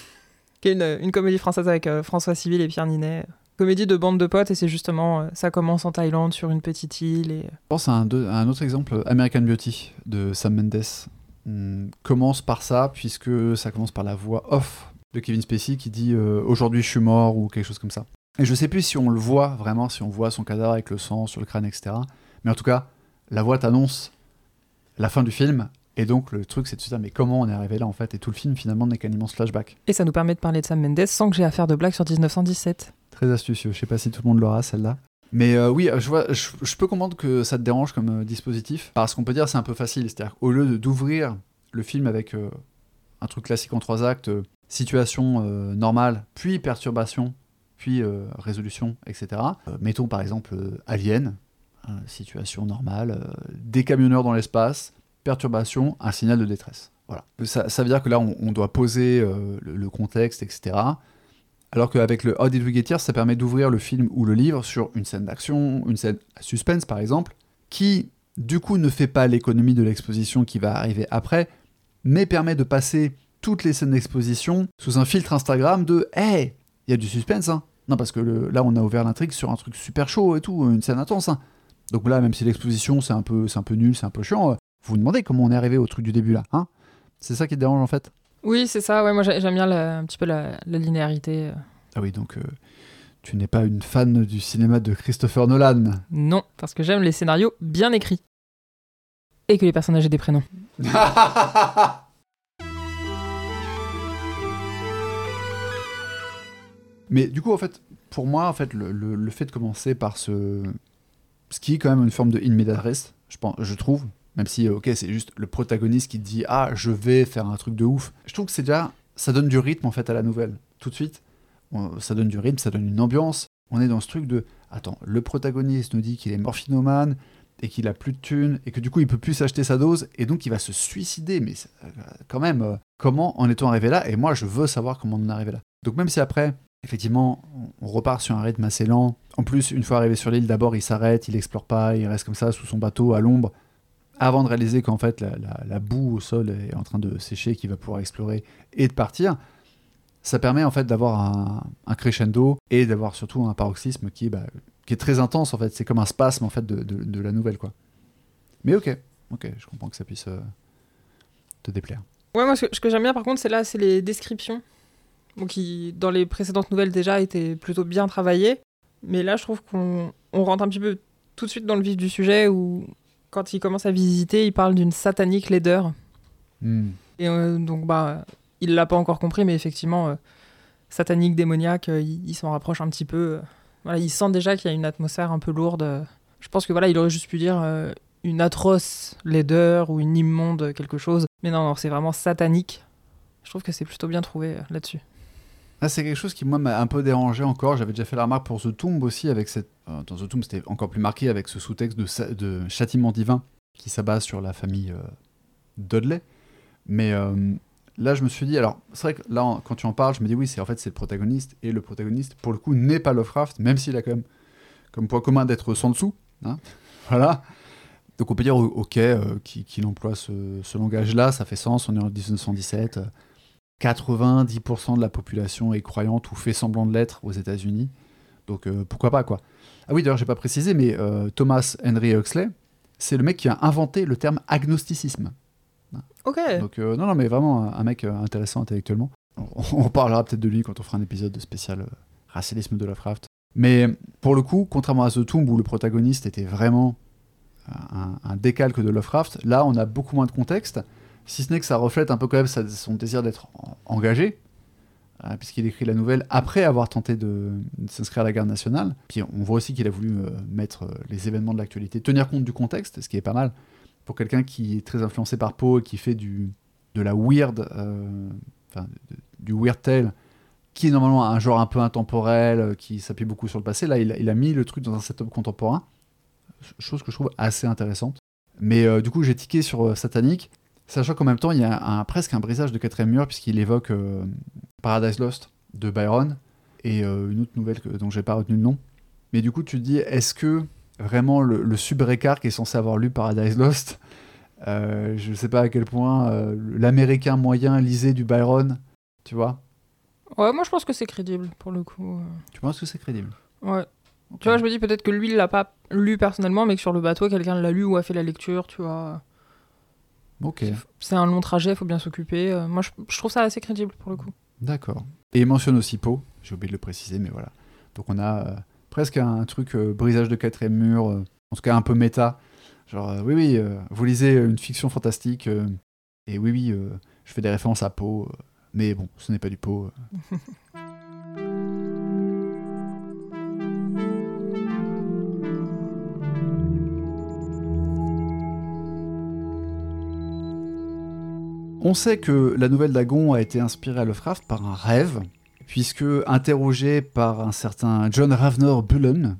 qui est une, une comédie française avec euh, François Civil et Pierre Ninet. Comédie de bande de potes et c'est justement euh, ça commence en Thaïlande sur une petite île et Je pense à un, deux- à un autre exemple, American Beauty de Sam Mendes. Hmm, commence par ça, puisque ça commence par la voix off de Kevin Spacey qui dit euh, Aujourd'hui je suis mort ou quelque chose comme ça. Et je sais plus si on le voit vraiment, si on voit son cadavre avec le sang sur le crâne, etc. Mais en tout cas, la voix t'annonce la fin du film. Et donc le truc c'est de se dire mais comment on est arrivé là en fait? Et tout le film finalement n'est qu'un immense flashback. et ça nous permet de parler de Sam Mendes sans que j'ai à faire de blagues sur 1917. Très astucieux. Je sais pas si tout le monde l'aura celle-là. Mais euh, oui, je, vois, je, peux comprendre que ça te dérange comme euh, dispositif. Parce qu'on peut dire c'est un peu facile. C'est-à-dire qu'au lieu d'ouvrir le film avec euh, un truc classique en trois actes, situation normale, puis perturbation, puis résolution, etc. mettons par exemple Alien, euh, situation normale, des camionneurs dans l'espace, perturbation, un signal de détresse. Voilà. Ça, veut dire que là, on, doit poser le contexte, etc. Alors qu'avec le How Did We Get ça permet d'ouvrir le film ou le livre sur une scène d'action, une scène à suspense par exemple, qui du coup ne fait pas l'économie de l'exposition qui va arriver après, mais permet de passer toutes les scènes d'exposition sous un filtre Instagram de Hey, il y a du suspense, hein Non, parce que là on a ouvert l'intrigue sur un truc super chaud et tout, une scène intense, hein. Donc là, même si l'exposition c'est un, peu, un peu nul, c'est un peu chiant, euh, vous vous demandez comment on est arrivé au truc du début là, hein. C'est ça qui dérange en fait? Oui, c'est ça. Ouais, moi j'ai- j'aime bien la- un petit peu la, la linéarité. euh. Ah oui, donc euh, tu n'es pas une fan du cinéma de Christopher Nolan. Non, parce que j'aime les scénarios bien écrits. Et que les personnages aient des prénoms. Mais du coup, en fait, pour moi, en fait, le, le- le fait de commencer par ce, ce qui est quand même une forme de in je pense, je trouve, même si, ok, c'est juste le protagoniste qui dit ah, je vais faire un truc de ouf. Je trouve que c'est déjà, ça donne du rythme en fait à la nouvelle, tout de suite. Ça donne du rythme, ça donne une ambiance. On est dans ce truc de, attends, le protagoniste nous dit qu'il est morphinomane et qu'il a plus de thunes et que du coup il peut plus s'acheter sa dose et donc il va se suicider. Mais euh, quand même, euh, comment en est-on arrivé là? Et moi, je veux savoir comment on est arrivé là. Donc même si après, effectivement, on repart sur un rythme assez lent. En plus, une fois arrivé sur l'île, d'abord il s'arrête, il explore pas, il reste comme ça sous son bateau à l'ombre, avant de réaliser qu'en fait la, boue au sol est en train de sécher, qu'il va pouvoir explorer et de partir. Ça permet en fait d'avoir un, crescendo et d'avoir surtout un paroxysme bah, qui est très intense en fait. C'est comme un spasme en fait de, la nouvelle quoi. Mais ok, ok, je comprends que ça puisse euh, te déplaire. Ouais, moi ce que, j'aime bien par contre, c'est là, c'est les descriptions. Bon, qui, dans les précédentes nouvelles déjà, étaient plutôt bien travaillées. Mais là, je trouve qu'on on rentre un petit peu tout de suite dans le vif du sujet où, quand il commence à visiter, il parle d'une satanique laideur. Hmm. Et euh, donc, bah, il l'a pas encore compris, mais effectivement, euh, satanique, démoniaque, euh, il, il s'en rapproche un petit peu. voilà, il sent déjà qu'il y a une atmosphère un peu lourde. Je pense que voilà, il aurait juste pu dire une atroce laideur ou une immonde quelque chose. Mais non, non, c'est vraiment satanique. Je trouve que c'est plutôt bien trouvé là-dessus. Là, c'est quelque chose qui, moi, m'a un peu dérangé encore. J'avais déjà fait la remarque pour The Tomb aussi, avec cette. euh, dans The Tomb, c'était encore plus marqué avec ce sous-texte de, châtiment divin qui s'abat sur la famille euh, Dudley. Mais euh, là, je me suis dit, alors, c'est vrai que là, quand tu en parles, je me dis, oui, c'est en fait, c'est le protagoniste. Et le protagoniste, pour le coup, n'est pas Lovecraft, même s'il a quand même comme point commun d'être sans dessous. hein. voilà. Donc, on peut dire, ok, euh, qu'il qu'il emploie ce, ce langage-là, ça fait sens, on est en 1917. Euh, 90% de la population est croyante ou fait semblant de l'être aux États-Unis. Donc euh, pourquoi pas quoi. Ah oui d'ailleurs j'ai pas précisé mais euh, Thomas Henry Huxley c'est le mec qui a inventé le terme agnosticisme. Ok. Donc euh, non non mais vraiment un, mec intéressant intellectuellement. On, on parlera peut-être de lui quand on fera un épisode de spécial racialisme de Lovecraft. Mais pour le coup contrairement à The Tomb où le protagoniste était vraiment un, un décalque de Lovecraft, là on a beaucoup moins de contexte si ce n'est que ça reflète un peu quand même son désir d'être en- engagé, euh, puisqu'il écrit la nouvelle après avoir tenté de, s'inscrire à la garde nationale. Puis on voit aussi qu'il a voulu euh, mettre euh, les événements de l'actualité, tenir compte du contexte, ce qui est pas mal pour quelqu'un qui est très influencé par Poe et qui fait du, de la weird, du weird tale, qui est normalement un genre un peu intemporel, qui s'appuie beaucoup sur le passé. Là, il, a- mis le truc dans un setup contemporain, chose que je trouve assez intéressante. Mais du coup, j'ai tiqué sur Satanic, sachant qu'en même temps, il y a un- presque un brisage de quatrième mur, puisqu'il évoque euh, Paradise Lost de Byron, et euh, une autre nouvelle que, dont j'ai pas retenu le nom. Mais du coup, tu te dis, est-ce que vraiment le, le qui est censé avoir lu Paradise Lost, euh, je sais pas à quel point l'américain moyen lisait du Byron, tu vois? Ouais, moi je pense que c'est crédible pour le coup. Tu penses que c'est crédible? Ouais. Tu vois, je me dis peut-être que lui, il l'a pas lu personnellement, mais que sur le bateau, quelqu'un l'a lu ou a fait la lecture, tu vois. Ok, C'est un long trajet, faut bien s'occuper. Euh, moi, je, je trouve ça assez crédible pour le coup. d'accord. Et il mentionne aussi Poe, j'ai oublié de le préciser, mais voilà. Donc on a euh, presque un truc euh, brisage de quatrième mur, euh, en tout cas un peu méta. Genre, oui, oui, vous lisez une fiction fantastique, et oui, oui, je fais des références à euh, mais bon, ce n'est pas du Poe. On sait que la nouvelle Dagon a été inspirée à Lovecraft par un rêve, puisque interrogé par un certain John Ravner Bullen,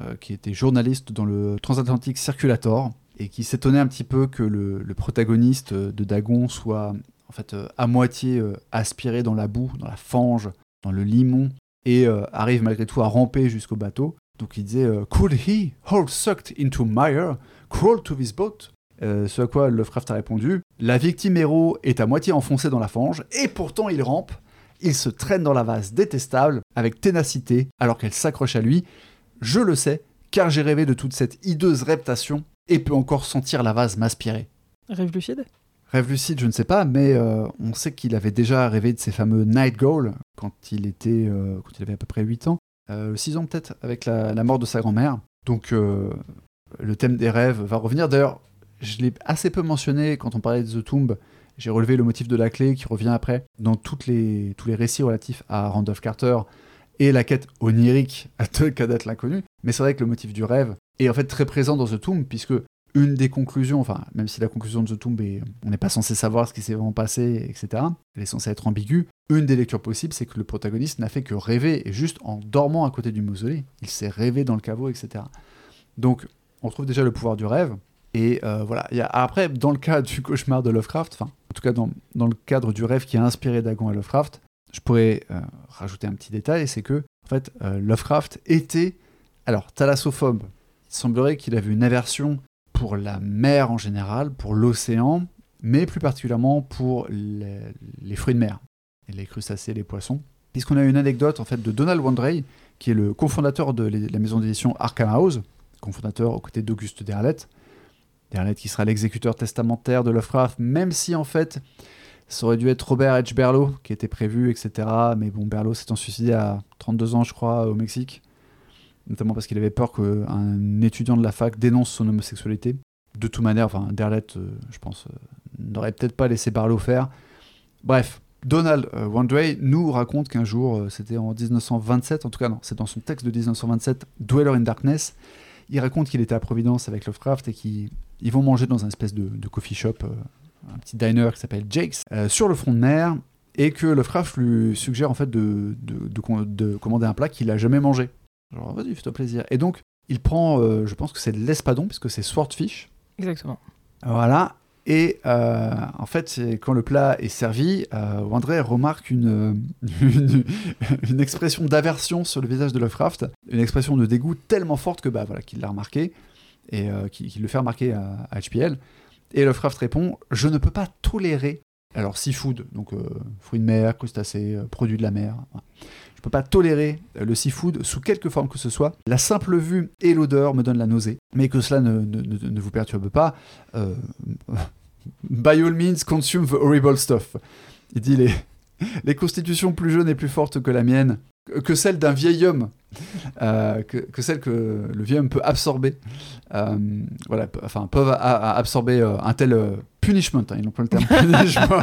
euh, qui était journaliste dans le Transatlantic Circulator, et qui s'étonnait un petit peu que le, protagoniste de Dagon soit en fait euh, à moitié euh, aspiré dans la boue, dans la fange, dans le limon, et arrive malgré tout à ramper jusqu'au bateau. Donc il disait Could he, all sucked into mire, crawl to this boat Euh, Ce à quoi Lovecraft a répondu La victime héros est à moitié enfoncée dans la fange, et pourtant il rampe. Il se traîne dans la vase détestable, avec ténacité, alors qu'elle s'accroche à lui. Je le sais, car j'ai rêvé de toute cette hideuse reptation, et peux encore sentir la vase m'aspirer. Rêve lucide? Rêve lucide, je ne sais pas, mais euh, on sait qu'il avait déjà rêvé de ces fameux Night Goal quand il, était, euh, quand il avait à peu près 8 ans. 6 ans peut-être, avec la, la mort de sa grand-mère. Donc le thème des rêves va revenir. D'ailleurs, je l'ai assez peu mentionné quand on parlait de The Tomb. J'ai relevé le motif de la clé qui revient après dans tous les récits relatifs à Randolph Carter et la quête onirique de Cadet l'inconnu. Mais c'est vrai que le motif du rêve est en fait très présent dans The Tomb, puisque une des conclusions, enfin, même si la conclusion de The Tomb est, on n'est pas censé savoir ce qui s'est vraiment passé, etc., elle est censée être ambiguë, une des lectures possibles, c'est que le protagoniste n'a fait que rêver, et juste en dormant à côté du mausolée, il s'est rêvé dans le caveau, etc. Donc, on trouve déjà le pouvoir du rêve, et euh, voilà. Après, dans le cas du cauchemar de Lovecraft, enfin, en tout cas dans, dans le cadre du rêve qui a inspiré Dagon à Lovecraft, je pourrais euh, rajouter un petit détail, c'est que, en fait, euh, Lovecraft était, alors, thalassophobe. Il semblerait qu'il avait une aversion pour la mer en général, pour l'océan, mais plus particulièrement pour les, fruits de mer, et les crustacés, les poissons. Puisqu'on a une anecdote en fait de Donald Wandrey, qui est le cofondateur de la maison d'édition Arkham House, cofondateur aux côtés d'Auguste Derleth. Derleth qui sera l'exécuteur testamentaire de Lovecraft, même si en fait ça aurait dû être Robert H. Berlow qui était prévu, etc. Mais bon, Berlow s'étant suicidé à 32 ans, je crois, au Mexique, notamment parce qu'il avait peur qu'un étudiant de la fac dénonce son homosexualité. de toute manière, enfin, Derlet, euh, je pense, euh, n'aurait peut-être pas laissé Barlow faire. Bref, Donald euh, Wandrey nous raconte qu'un jour, euh, c'était en 1927, en tout cas non, c'est dans son texte de 1927, Dweller in Darkness, il raconte qu'il était à Providence avec Lovecraft et qu'ils ils vont manger dans un espèce de, de coffee shop, euh, un petit diner qui s'appelle Jake's, euh, sur le front de mer, et que Lovecraft lui suggère en fait de, de, de com- de commander un plat qu'il a jamais mangé. Genre, vas-y, fais-toi plaisir. Et donc, il prend, euh, je pense que c'est de l'espadon, puisque c'est swordfish. Exactement. Voilà. Et euh, en fait, quand le plat est servi, euh, Wandré remarque une, une, une expression d'aversion sur le visage de Lovecraft, une expression de dégoût tellement forte que bah voilà qu'il l'a remarqué et euh, qu'il le fait remarquer à, HPL. Et Lovecraft répond Je ne peux pas tolérer. Alors, seafood, donc euh, fruits de mer, crustacés, euh, produits de la mer. Je peux pas tolérer le seafood sous quelque forme que ce soit. La simple vue et l'odeur me donnent la nausée. Mais que cela ne, ne- ne- ne vous perturbe pas. by all means, consume the horrible stuff. Il dit les, les constitutions plus jeunes et plus fortes que la mienne, que- celle d'un vieil homme, euh, que, que celle que le vieil homme peut absorber, euh, voilà, enfin, peuvent a- a- absorber euh, un tel punishment, hein, ils n'ont pas le terme punishment.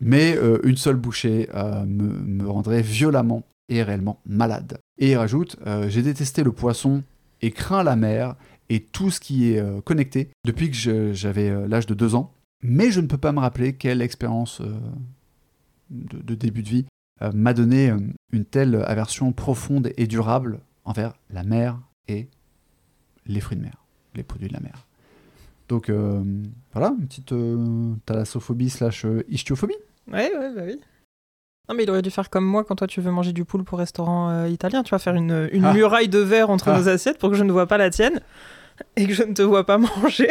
Mais une seule bouchée me, me rendrait violemment et réellement malade. Et il rajoute J'ai détesté le poisson et crains la mer et tout ce qui est connecté depuis que j'avais l'âge de deux ans. Mais je ne peux pas me rappeler quelle expérience euh, de, de début de vie euh, m'a donné euh, une telle aversion profonde et durable envers la mer et les fruits de mer, les produits de la mer. Donc euh, voilà, une petite thalassophobie slash ichtiophobie. Ouais, ouais, bah oui. Non, mais il aurait dû faire comme moi quand toi tu veux manger du poulpe au restaurant euh, italien. Tu vas faire une, une Ah. muraille de verre entre Ah. nos assiettes pour que je ne vois pas la tienne et que je ne te vois pas manger.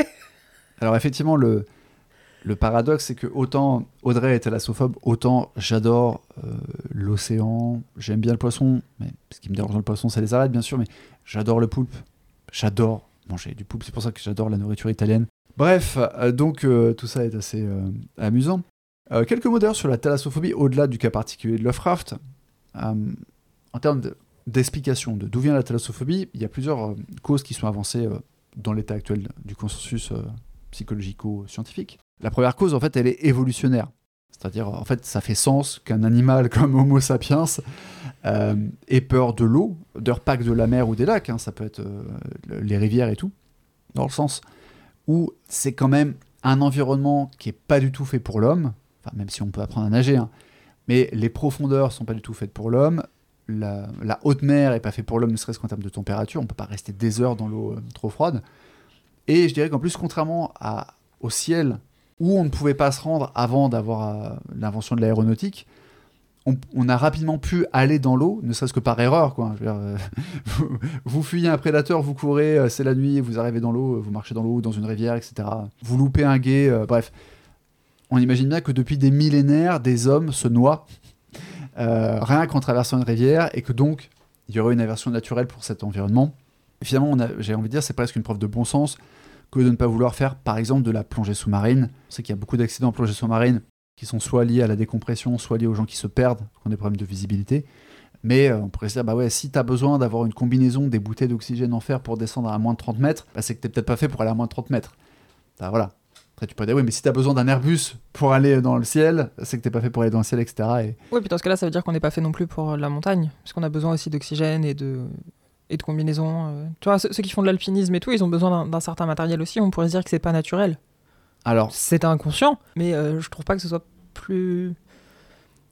Alors effectivement, le, le paradoxe, c'est que autant Audrey est thalassophobe, autant j'adore euh, l'océan, j'aime bien le poisson, mais ce qui me dérange dans le poisson, c'est les arêtes, bien sûr, mais j'adore le poulpe, j'adore manger du poulpe, c'est pour ça que j'adore la nourriture italienne. Bref, euh, donc euh, tout ça est assez amusant. Quelques mots d'ailleurs sur la thalassophobie, au-delà du cas particulier de Lovecraft. En termes de- d'explication de, d'où vient la thalassophobie, il y a plusieurs causes qui sont avancées dans l'état actuel du consensus psychologico-scientifique. La première cause, en fait, elle est évolutionnaire. C'est-à-dire, en fait, ça fait sens qu'un animal comme Homo sapiens euh, ait peur de l'eau, pas que de la mer ou des lacs, hein, ça peut être euh, le- les rivières et tout, dans le sens où c'est quand même un environnement qui est pas du tout fait pour l'homme, enfin, même si on peut apprendre à nager, hein, mais les profondeurs sont pas du tout faites pour l'homme, la, haute mer est pas fait pour l'homme, ne serait-ce qu'en termes de température, on peut pas rester des heures dans l'eau euh, trop froide. Et je dirais qu'en plus, contrairement au ciel, où on ne pouvait pas se rendre avant d'avoir euh, l'invention de l'aéronautique, on, a rapidement pu aller dans l'eau, ne serait-ce que par erreur. Euh, vous, fuyez un prédateur, vous courez, euh, c'est la nuit, vous arrivez dans l'eau, vous marchez dans l'eau, dans une rivière, etc. Vous loupez un guet, bref. On imagine bien que depuis des millénaires, des hommes se noient rien qu'en traversant une rivière et que donc il y aurait une aversion naturelle pour cet environnement. Et finalement, j'ai envie de dire, c'est presque une preuve de bon sens que de ne pas vouloir faire, par exemple, de la plongée sous-marine. On sait qu'il y a beaucoup d'accidents en plongée sous-marine qui sont soit liés à la décompression, soit liés aux gens qui se perdent, qui ont des problèmes de visibilité. Mais euh, on pourrait se dire, bah ouais, si tu as besoin d'avoir une combinaison des bouteilles d'oxygène en fer pour descendre à moins de 30 mètres, bah, c'est que tu peut-être pas fait pour aller à moins de 30 mètres. Bah, voilà. Après, tu peux dire, oui, mais si tu as besoin d'un Airbus pour aller dans le ciel, c'est que t'es pas fait pour aller dans le ciel, etc. Et Oui, puis dans ce cas-là, ça veut dire qu'on n'est pas fait non plus pour la montagne, parce qu'on a besoin aussi d'oxygène et de, et de combinaisons. euh. Tu vois, ceux, ceux qui font de l'alpinisme et tout, ils ont besoin d'un- certain matériel aussi. On pourrait se dire que c'est pas naturel. alors, C'est inconscient, mais euh, je trouve pas que ce soit plus.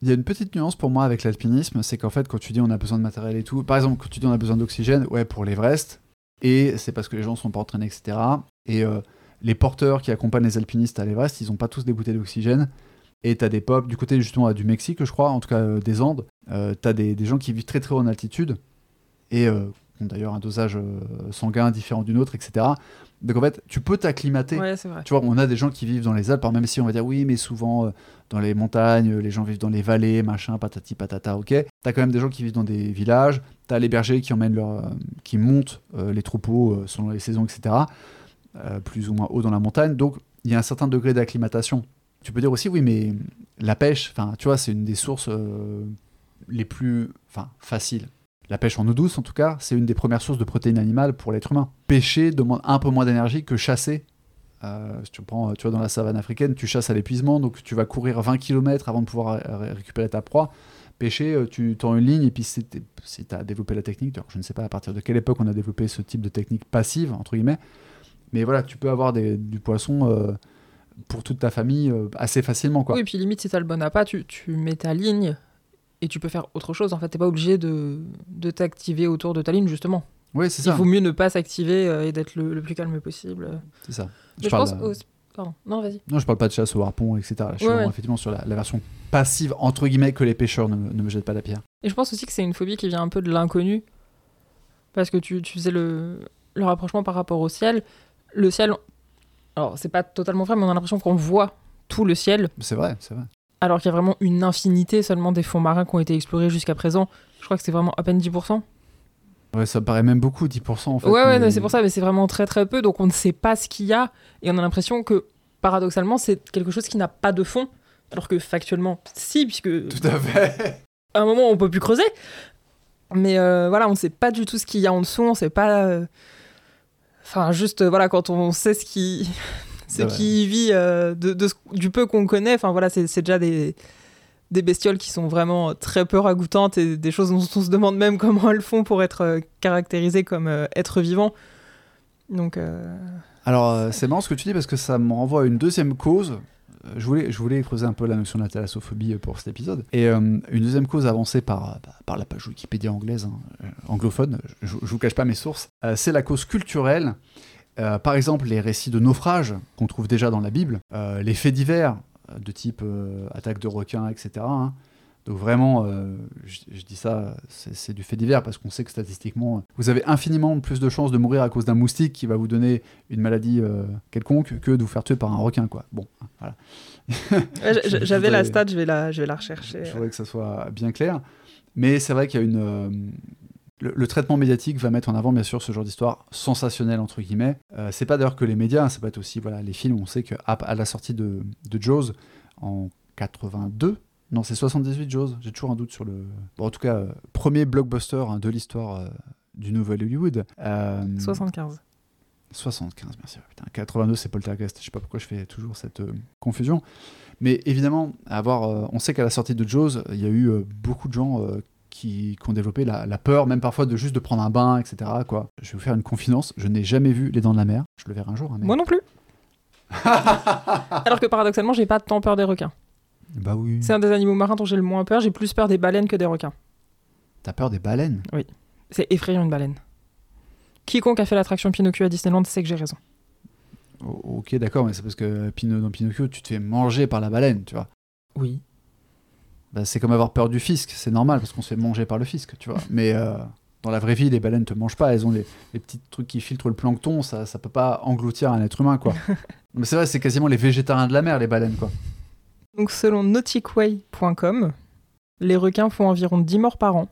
Il y a une petite nuance pour moi avec l'alpinisme, c'est qu'en fait, quand tu dis on a besoin de matériel et tout, par exemple, quand tu dis on a besoin d'oxygène, ouais, pour l'Everest, et c'est parce que les gens sont pas entraînés, etc. Et euh, les porteurs qui accompagnent les alpinistes à l'Everest, ils ont pas tous des bouteilles d'oxygène. Et t'as des pop du côté justement du Mexique, je crois, en tout cas euh, des Andes, t'as des, des gens qui vivent très très haut en altitude et euh, ont d'ailleurs un dosage euh, sanguin différent d'une autre, etc. Donc en fait, tu peux t'acclimater Ouais, tu vois, on a des gens qui vivent dans les Alpes, alors même si on va dire oui, mais souvent euh, dans les montagnes, euh, les gens vivent dans les vallées, machin, patati patata, ok. T'as quand même des gens qui vivent dans des villages, t'as les bergers qui emmènent leur, euh, qui montent euh, les troupeaux selon les saisons, etc. plus ou moins haut dans la montagne, donc il y a un certain degré d'acclimatation. Tu peux dire aussi oui, mais la pêche, enfin, tu vois, c'est une des sources les plus, enfin, faciles. La pêche en eau douce en tout cas, c'est une des premières sources de protéines animales pour l'être humain. Pêcher demande un peu moins d'énergie que chasser. Euh, si tu prends, tu vois, dans la savane africaine, tu chasses à l'épuisement, donc tu vas courir 20 km avant de pouvoir récupérer ta proie. Pêcher, euh, tu tends une ligne et puis si tu as développé la technique, je ne sais pas à partir de quelle époque on a développé ce type de technique passive, entre guillemets, mais voilà, tu peux avoir du poisson euh, pour toute ta famille assez facilement. Quoi. Oui, et puis limite, si tu as le bon appât, tu, tu mets ta ligne et tu peux faire autre chose. En fait, tu pas obligé de, de t'activer autour de ta ligne, justement. Oui, c'est ça. Il vaut mieux ne pas s'activer euh, et d'être le, plus calme possible. C'est ça. je, pense. Pardon. Non, vas-y. Non, je parle pas de chasse au harpon, etc. je suis effectivement sur la, version passive, entre guillemets, que les pêcheurs ne, me jettent pas la pierre. Et je pense aussi que c'est une phobie qui vient un peu de l'inconnu. Parce que tu, tu faisais le, le rapprochement par rapport au ciel. Le ciel, alors c'est pas totalement vrai, mais on a l'impression qu'on voit tout le ciel. C'est vrai, c'est vrai alors qu'il y a vraiment une infinité seulement des fonds marins qui ont été explorés jusqu'à présent. Je crois que c'est vraiment à peine 10%. Ouais, ça paraît même beaucoup, 10% en fait. Ouais, ouais, c'est pour ça, mais c'est vraiment très très peu, donc on ne sait pas ce qu'il y a, et on a l'impression que, paradoxalement, c'est quelque chose qui n'a pas de fond, alors que factuellement, si, puisque... Tout à fait À un moment, on peut plus creuser, mais euh, voilà, on ne sait pas du tout ce qu'il y a en dessous, on sait pas... Euh, enfin, juste, voilà, quand on sait ce qui ce qui vit euh, de, du peu qu'on connaît. Enfin voilà, c'est déjà des, des bestioles qui sont vraiment très peu ragoûtantes et des choses dont on se demande même comment elles font pour être euh, caractérisées comme euh, êtres vivants. Donc. Alors c'est marrant ce que tu dis parce que ça me renvoie à une deuxième cause. Je voulais, je voulais creuser un peu la notion de la thalassophobie pour cet épisode. Et une deuxième cause avancée par, bah, par la page Wikipédia anglaise, hein, anglophone, je, je vous cache pas mes sources, c'est la cause culturelle euh, par exemple, les récits de naufrage qu'on trouve déjà dans la Bible, euh, les faits divers euh, de type attaque de requins, etc. Hein. Donc vraiment, je, dis ça, c'est du fait divers parce qu'on sait que statistiquement, vous avez infiniment plus de chances de mourir à cause d'un moustique qui va vous donner une maladie quelconque que de vous faire tuer par un requin, quoi. Bon, voilà. J'avais la stat, je vais la, je vais la rechercher. Je voudrais que ça soit bien clair. Mais c'est vrai qu'il y a une, le, traitement médiatique va mettre en avant bien sûr ce genre d'histoire sensationnelle entre guillemets. Euh, c'est pas d'ailleurs que les médias, ça peut être aussi voilà les films. On sait que à, la sortie de, de Jaws en 82, non c'est 78 Jaws. J'ai toujours un doute sur le. Bon, en tout cas, euh, premier blockbuster hein, de l'histoire euh, du nouvel Hollywood. 75. 75, merci. Putain, 82, c'est Poltergeist. Je sais pas pourquoi je fais toujours cette confusion. Mais évidemment, avoir, on sait qu'à la sortie de Jaws, il y a eu beaucoup de gens qui, ont développé la, peur, même parfois de juste de prendre un bain, etc. Quoi. Je vais vous faire une confidence, je n'ai jamais vu Les Dents de la Mer. Je le verrai un jour. Hein, Moi non plus. Alors que paradoxalement, j'ai pas tant peur des requins. Bah oui. C'est un des animaux marins dont j'ai le moins peur. J'ai plus peur des baleines que des requins. T'as peur des baleines? Oui. C'est effrayant une baleine. Quiconque a fait l'attraction Pinocchio à Disneyland sait que j'ai raison. ok, d'accord, mais c'est parce que dans Pinocchio, tu te fais manger par la baleine, tu vois. Oui. Bah, c'est comme avoir peur du fisc, c'est normal parce qu'on se fait manger par le fisc, tu vois. Mais euh, dans la vraie vie, les baleines te mangent pas, elles ont les, petits trucs qui filtrent le plancton, ça, ça peut pas engloutir un être humain, quoi. Mais c'est vrai, c'est quasiment les végétariens de la mer, les baleines, quoi. Donc selon nauticway.com, les requins font environ 10 morts par an.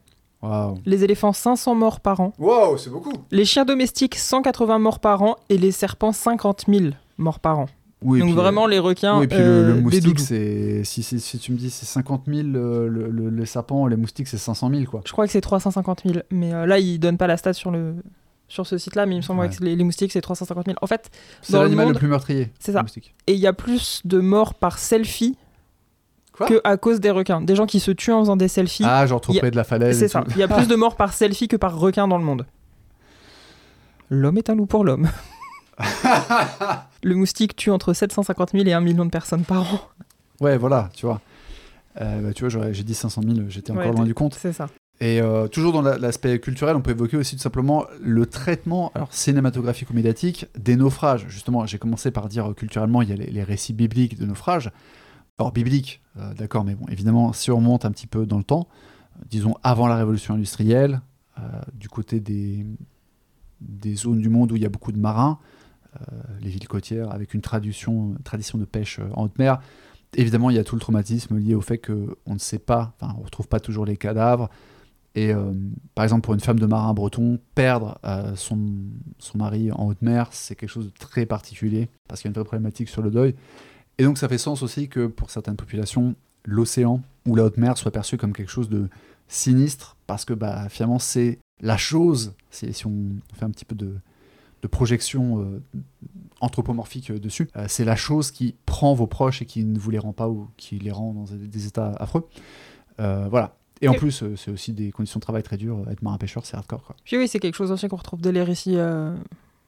Les éléphants 500 morts par an. Wow, c'est beaucoup. Les chiens domestiques 180 morts par an et les serpents 50 000 morts par an. Donc vraiment les requins. Oui, et puis le, euh, moustique, c'est si, si, tu me dis c'est 50 000 euh, le, le, les serpents, les moustiques c'est 500 000 quoi. Je crois que c'est 350 000, mais euh, là ils donnent pas la stat sur le sur ce site-là, mais il me semble que les, moustiques c'est 350 000. En fait, c'est l'animal le, plus meurtrier. C'est ça. Et il y a plus de morts par selfie que à cause des requins. Des gens qui se tuent en faisant des selfies. Ah, genre trop près de la falaise. C'est ça. Il y a plus de morts par selfie que par requin dans le monde. L'homme est un loup pour l'homme. le moustique tue entre 750 000 et 1 million de personnes par an. Ouais, voilà, tu vois. Euh, bah, tu vois, j'ai dit 500 000, j'étais encore loin du compte. C'est ça. Et euh, toujours dans l'aspect culturel, on peut évoquer aussi tout simplement le traitement alors cinématographique ou médiatique des naufrages. Justement, j'ai commencé par dire euh, culturellement, il y a les, récits bibliques de naufrages. Or, bibliques, d'accord, mais bon, évidemment, si on remonte un petit peu dans le temps, disons avant la révolution industrielle, du côté des, des zones du monde où il y a beaucoup de marins, les villes côtières, avec une tradition, tradition de pêche euh, en haute mer. Évidemment, il y a tout le traumatisme lié au fait qu'on ne sait pas, enfin, on ne retrouve pas toujours les cadavres. Et euh, par exemple, pour une femme de marin breton, perdre son, son mari en haute mer, c'est quelque chose de très particulier, parce qu'il y a une vraie problématique sur le deuil. Et donc, ça fait sens aussi que pour certaines populations, l'océan ou la haute mer soit perçu comme quelque chose de sinistre parce que bah, finalement c'est la chose, si on fait un petit peu de, de projection euh, anthropomorphique euh, dessus, euh, c'est la chose qui prend vos proches et qui ne vous les rend pas ou qui les rend dans des, états affreux. Voilà. Et en plus, euh, c'est aussi des conditions de travail très dures. Être marin-pêcheur, c'est hardcore. Quoi. Puis oui, c'est quelque chose aussi qu'on retrouve dès les récits euh,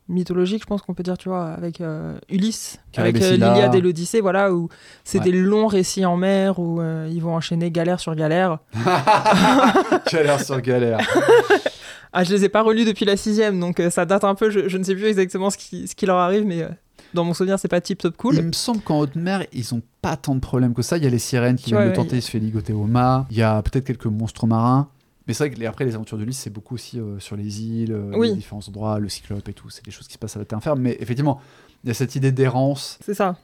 mythologiques, je pense qu'on peut dire, tu vois, avec euh, Ulysse, avec l'Iliade et l'Odyssée, voilà, où c'est Ouais. des longs récits en mer où ils vont enchaîner galère sur galère. galère sur galère. Ah, je les ai pas relus depuis la sixième, donc euh, ça date un peu, je, je ne sais plus exactement ce qui, ce qui leur arrive, mais euh, dans mon souvenir, c'est pas tip top cool. Il me semble qu'en haute mer, ils ont pas tant de problèmes que ça. Il y a les sirènes qui Tu vois, viennent le ouais, tenter, il se fait ligoter au mât. Il y a peut-être quelques monstres marins. Mais c'est vrai que les- après, les aventures de Lys, c'est beaucoup aussi euh, sur les îles, Oui. les différents endroits, le cyclope et tout. C'est des choses qui se passent à la terre ferme. Mais effectivement, il y a cette idée d'errance, C'est ça.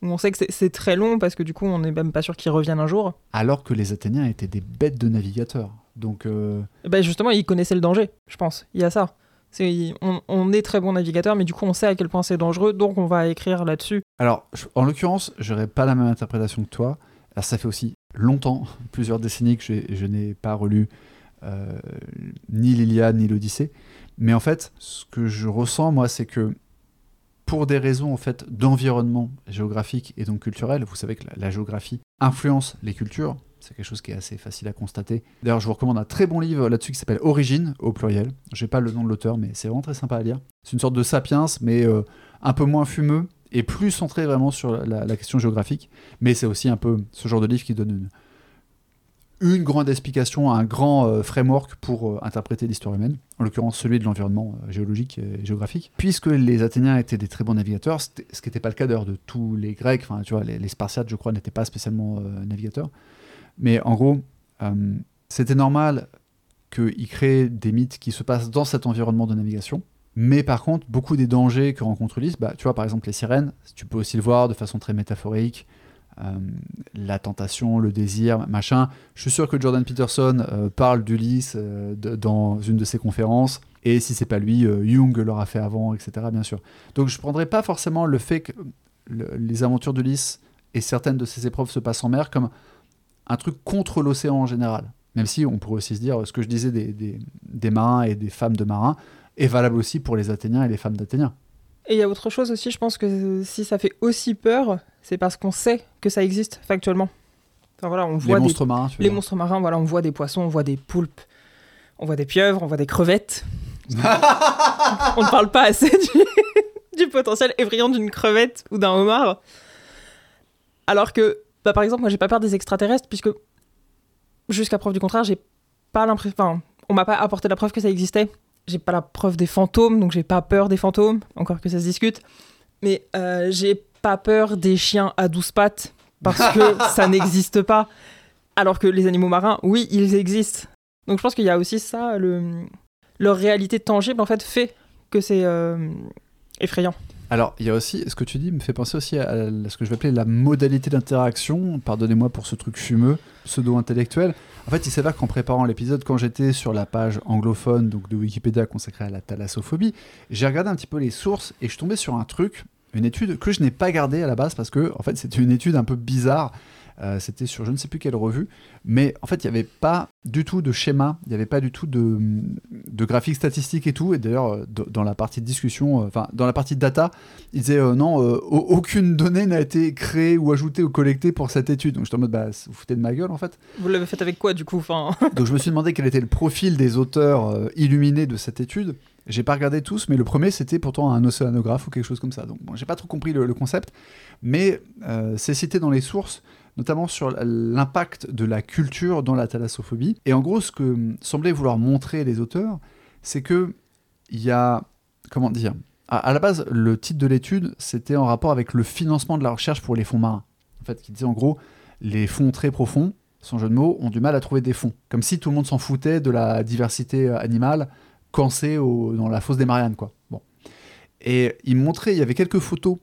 On sait que c'est très long parce que du coup, on n'est même pas sûr qu'ils reviennent un jour. alors que les Athéniens étaient des bêtes de navigateurs. Donc, euh, ben justement, ils connaissaient le danger, je pense. Il y a ça. On, on est très bon navigateur, mais du coup, on sait à quel point c'est dangereux, donc on va écrire là-dessus. alors, en l'occurrence, j'aurais pas la même interprétation que toi. Alors, ça fait aussi longtemps, plusieurs décennies que je n'ai pas relu euh, ni l'Iliade ni l'Odyssée. Mais en fait, ce que je ressens, moi, c'est que pour des raisons en fait d'environnement géographique et donc culturel, vous savez que la, la géographie influence les cultures. C'est quelque chose qui est assez facile à constater. D'ailleurs, je vous recommande un très bon livre là-dessus qui s'appelle Origine au pluriel. J'ai pas le nom de l'auteur, mais c'est vraiment très sympa à lire. C'est une sorte de sapiens, mais euh, un peu moins fumeux et plus centré vraiment sur la, question géographique. Mais c'est aussi un peu ce genre de livre qui donne une, grande explication, un grand euh, framework pour euh, interpréter l'histoire humaine, en l'occurrence celui de l'environnement géologique et géographique. Puisque les Athéniens étaient des très bons navigateurs, ce qui n'était pas le cas d'ailleurs de tous les Grecs, enfin tu vois, les, Spartiates je crois n'étaient pas spécialement navigateurs, mais en gros, euh, c'était normal qu'ils créent des mythes qui se passent dans cet environnement de navigation. Mais par contre, beaucoup des dangers que rencontre Ulysse, bah, tu vois par exemple les sirènes, tu peux aussi le voir de façon très métaphorique, euh, la tentation, le désir, machin. Je suis sûr que Jordan Peterson euh, parle d'Ulysse dans une de ses conférences. Et si c'est pas lui, Jung l'aura fait avant, etc. Bien sûr. Donc je prendrais pas forcément le fait que le- les aventures d'Ulysse et certaines de ses épreuves se passent en mer comme un truc contre l'océan en général. Même si on pourrait aussi se dire ce que je disais des, des- des marins et des femmes de marins est valable aussi pour les Athéniens et les femmes d'Athéniens. Et il y a autre chose aussi, je pense que si ça fait aussi peur, c'est parce qu'on sait que ça existe factuellement. Enfin voilà, on Les voit des monstres marins, tu veux Les dire. monstres marins, voilà, on voit des poissons, on voit des poulpes, on voit des pieuvres, on voit des crevettes. on ne parle pas assez du, du potentiel effrayant d'une crevette ou d'un homard. Alors que, bah, par exemple, moi j'ai pas peur des extraterrestres puisque jusqu'à preuve du contraire, j'ai pas l'impression. Enfin, on m'a pas apporté la preuve que ça existait. J'ai pas la preuve des fantômes, donc j'ai pas peur des fantômes, encore que ça se discute. Mais euh, j'ai pas peur des chiens à douze pattes parce que ça n'existe pas. Alors que les animaux marins, oui, ils existent. Donc je pense qu'il y a aussi ça, le... leur réalité tangible en fait fait que c'est euh, effrayant. Alors, il y a aussi, ce que tu dis me fait penser aussi à, ce que je vais appeler la modalité d'interaction. Pardonnez-moi pour ce truc fumeux, pseudo-intellectuel. En fait, il s'avère qu'en préparant l'épisode, quand j'étais sur la page anglophone donc de Wikipédia consacrée à la thalassophobie, j'ai regardé un petit peu les sources et je suis tombé sur un truc, une étude que je n'ai pas gardée à la base parce que, en fait, c'était une étude un peu bizarre. Euh, c'était sur je ne sais plus quelle revue, mais en fait, il n'y avait pas du tout de schéma, il n'y avait pas du tout de, de graphiques statistiques et tout. Et d'ailleurs, euh, dans la partie de discussion, euh, enfin, dans la partie de data, il disait euh, non, au- aucune donnée n'a été créée ou ajoutée ou collectée pour cette étude. Donc j'étais en mode, bah, vous foutez de ma gueule en fait. Vous l'avez fait avec quoi du coup enfin... Donc je me suis demandé quel était le profil des auteurs illuminés de cette étude. J'ai pas regardé tous, mais le premier c'était pourtant un océanographe ou quelque chose comme ça. Donc bon, j'ai pas trop compris le, le concept, mais euh, c'est cité dans les sources, notamment sur l'impact de la culture dans la thalassophobie. Et en gros, ce que semblaient vouloir montrer les auteurs, c'est que il y a comment dire. À, la base, le titre de l'étude c'était en rapport avec le financement de la recherche pour les fonds marins. En fait, qui disait en gros les fonds très profonds sans jeu de mots, ont du mal à trouver des fonds. Comme si tout le monde s'en foutait de la diversité euh, animale quand c'est dans la fosse des Mariannes, quoi. Bon. Et il montrait, il y avait quelques photos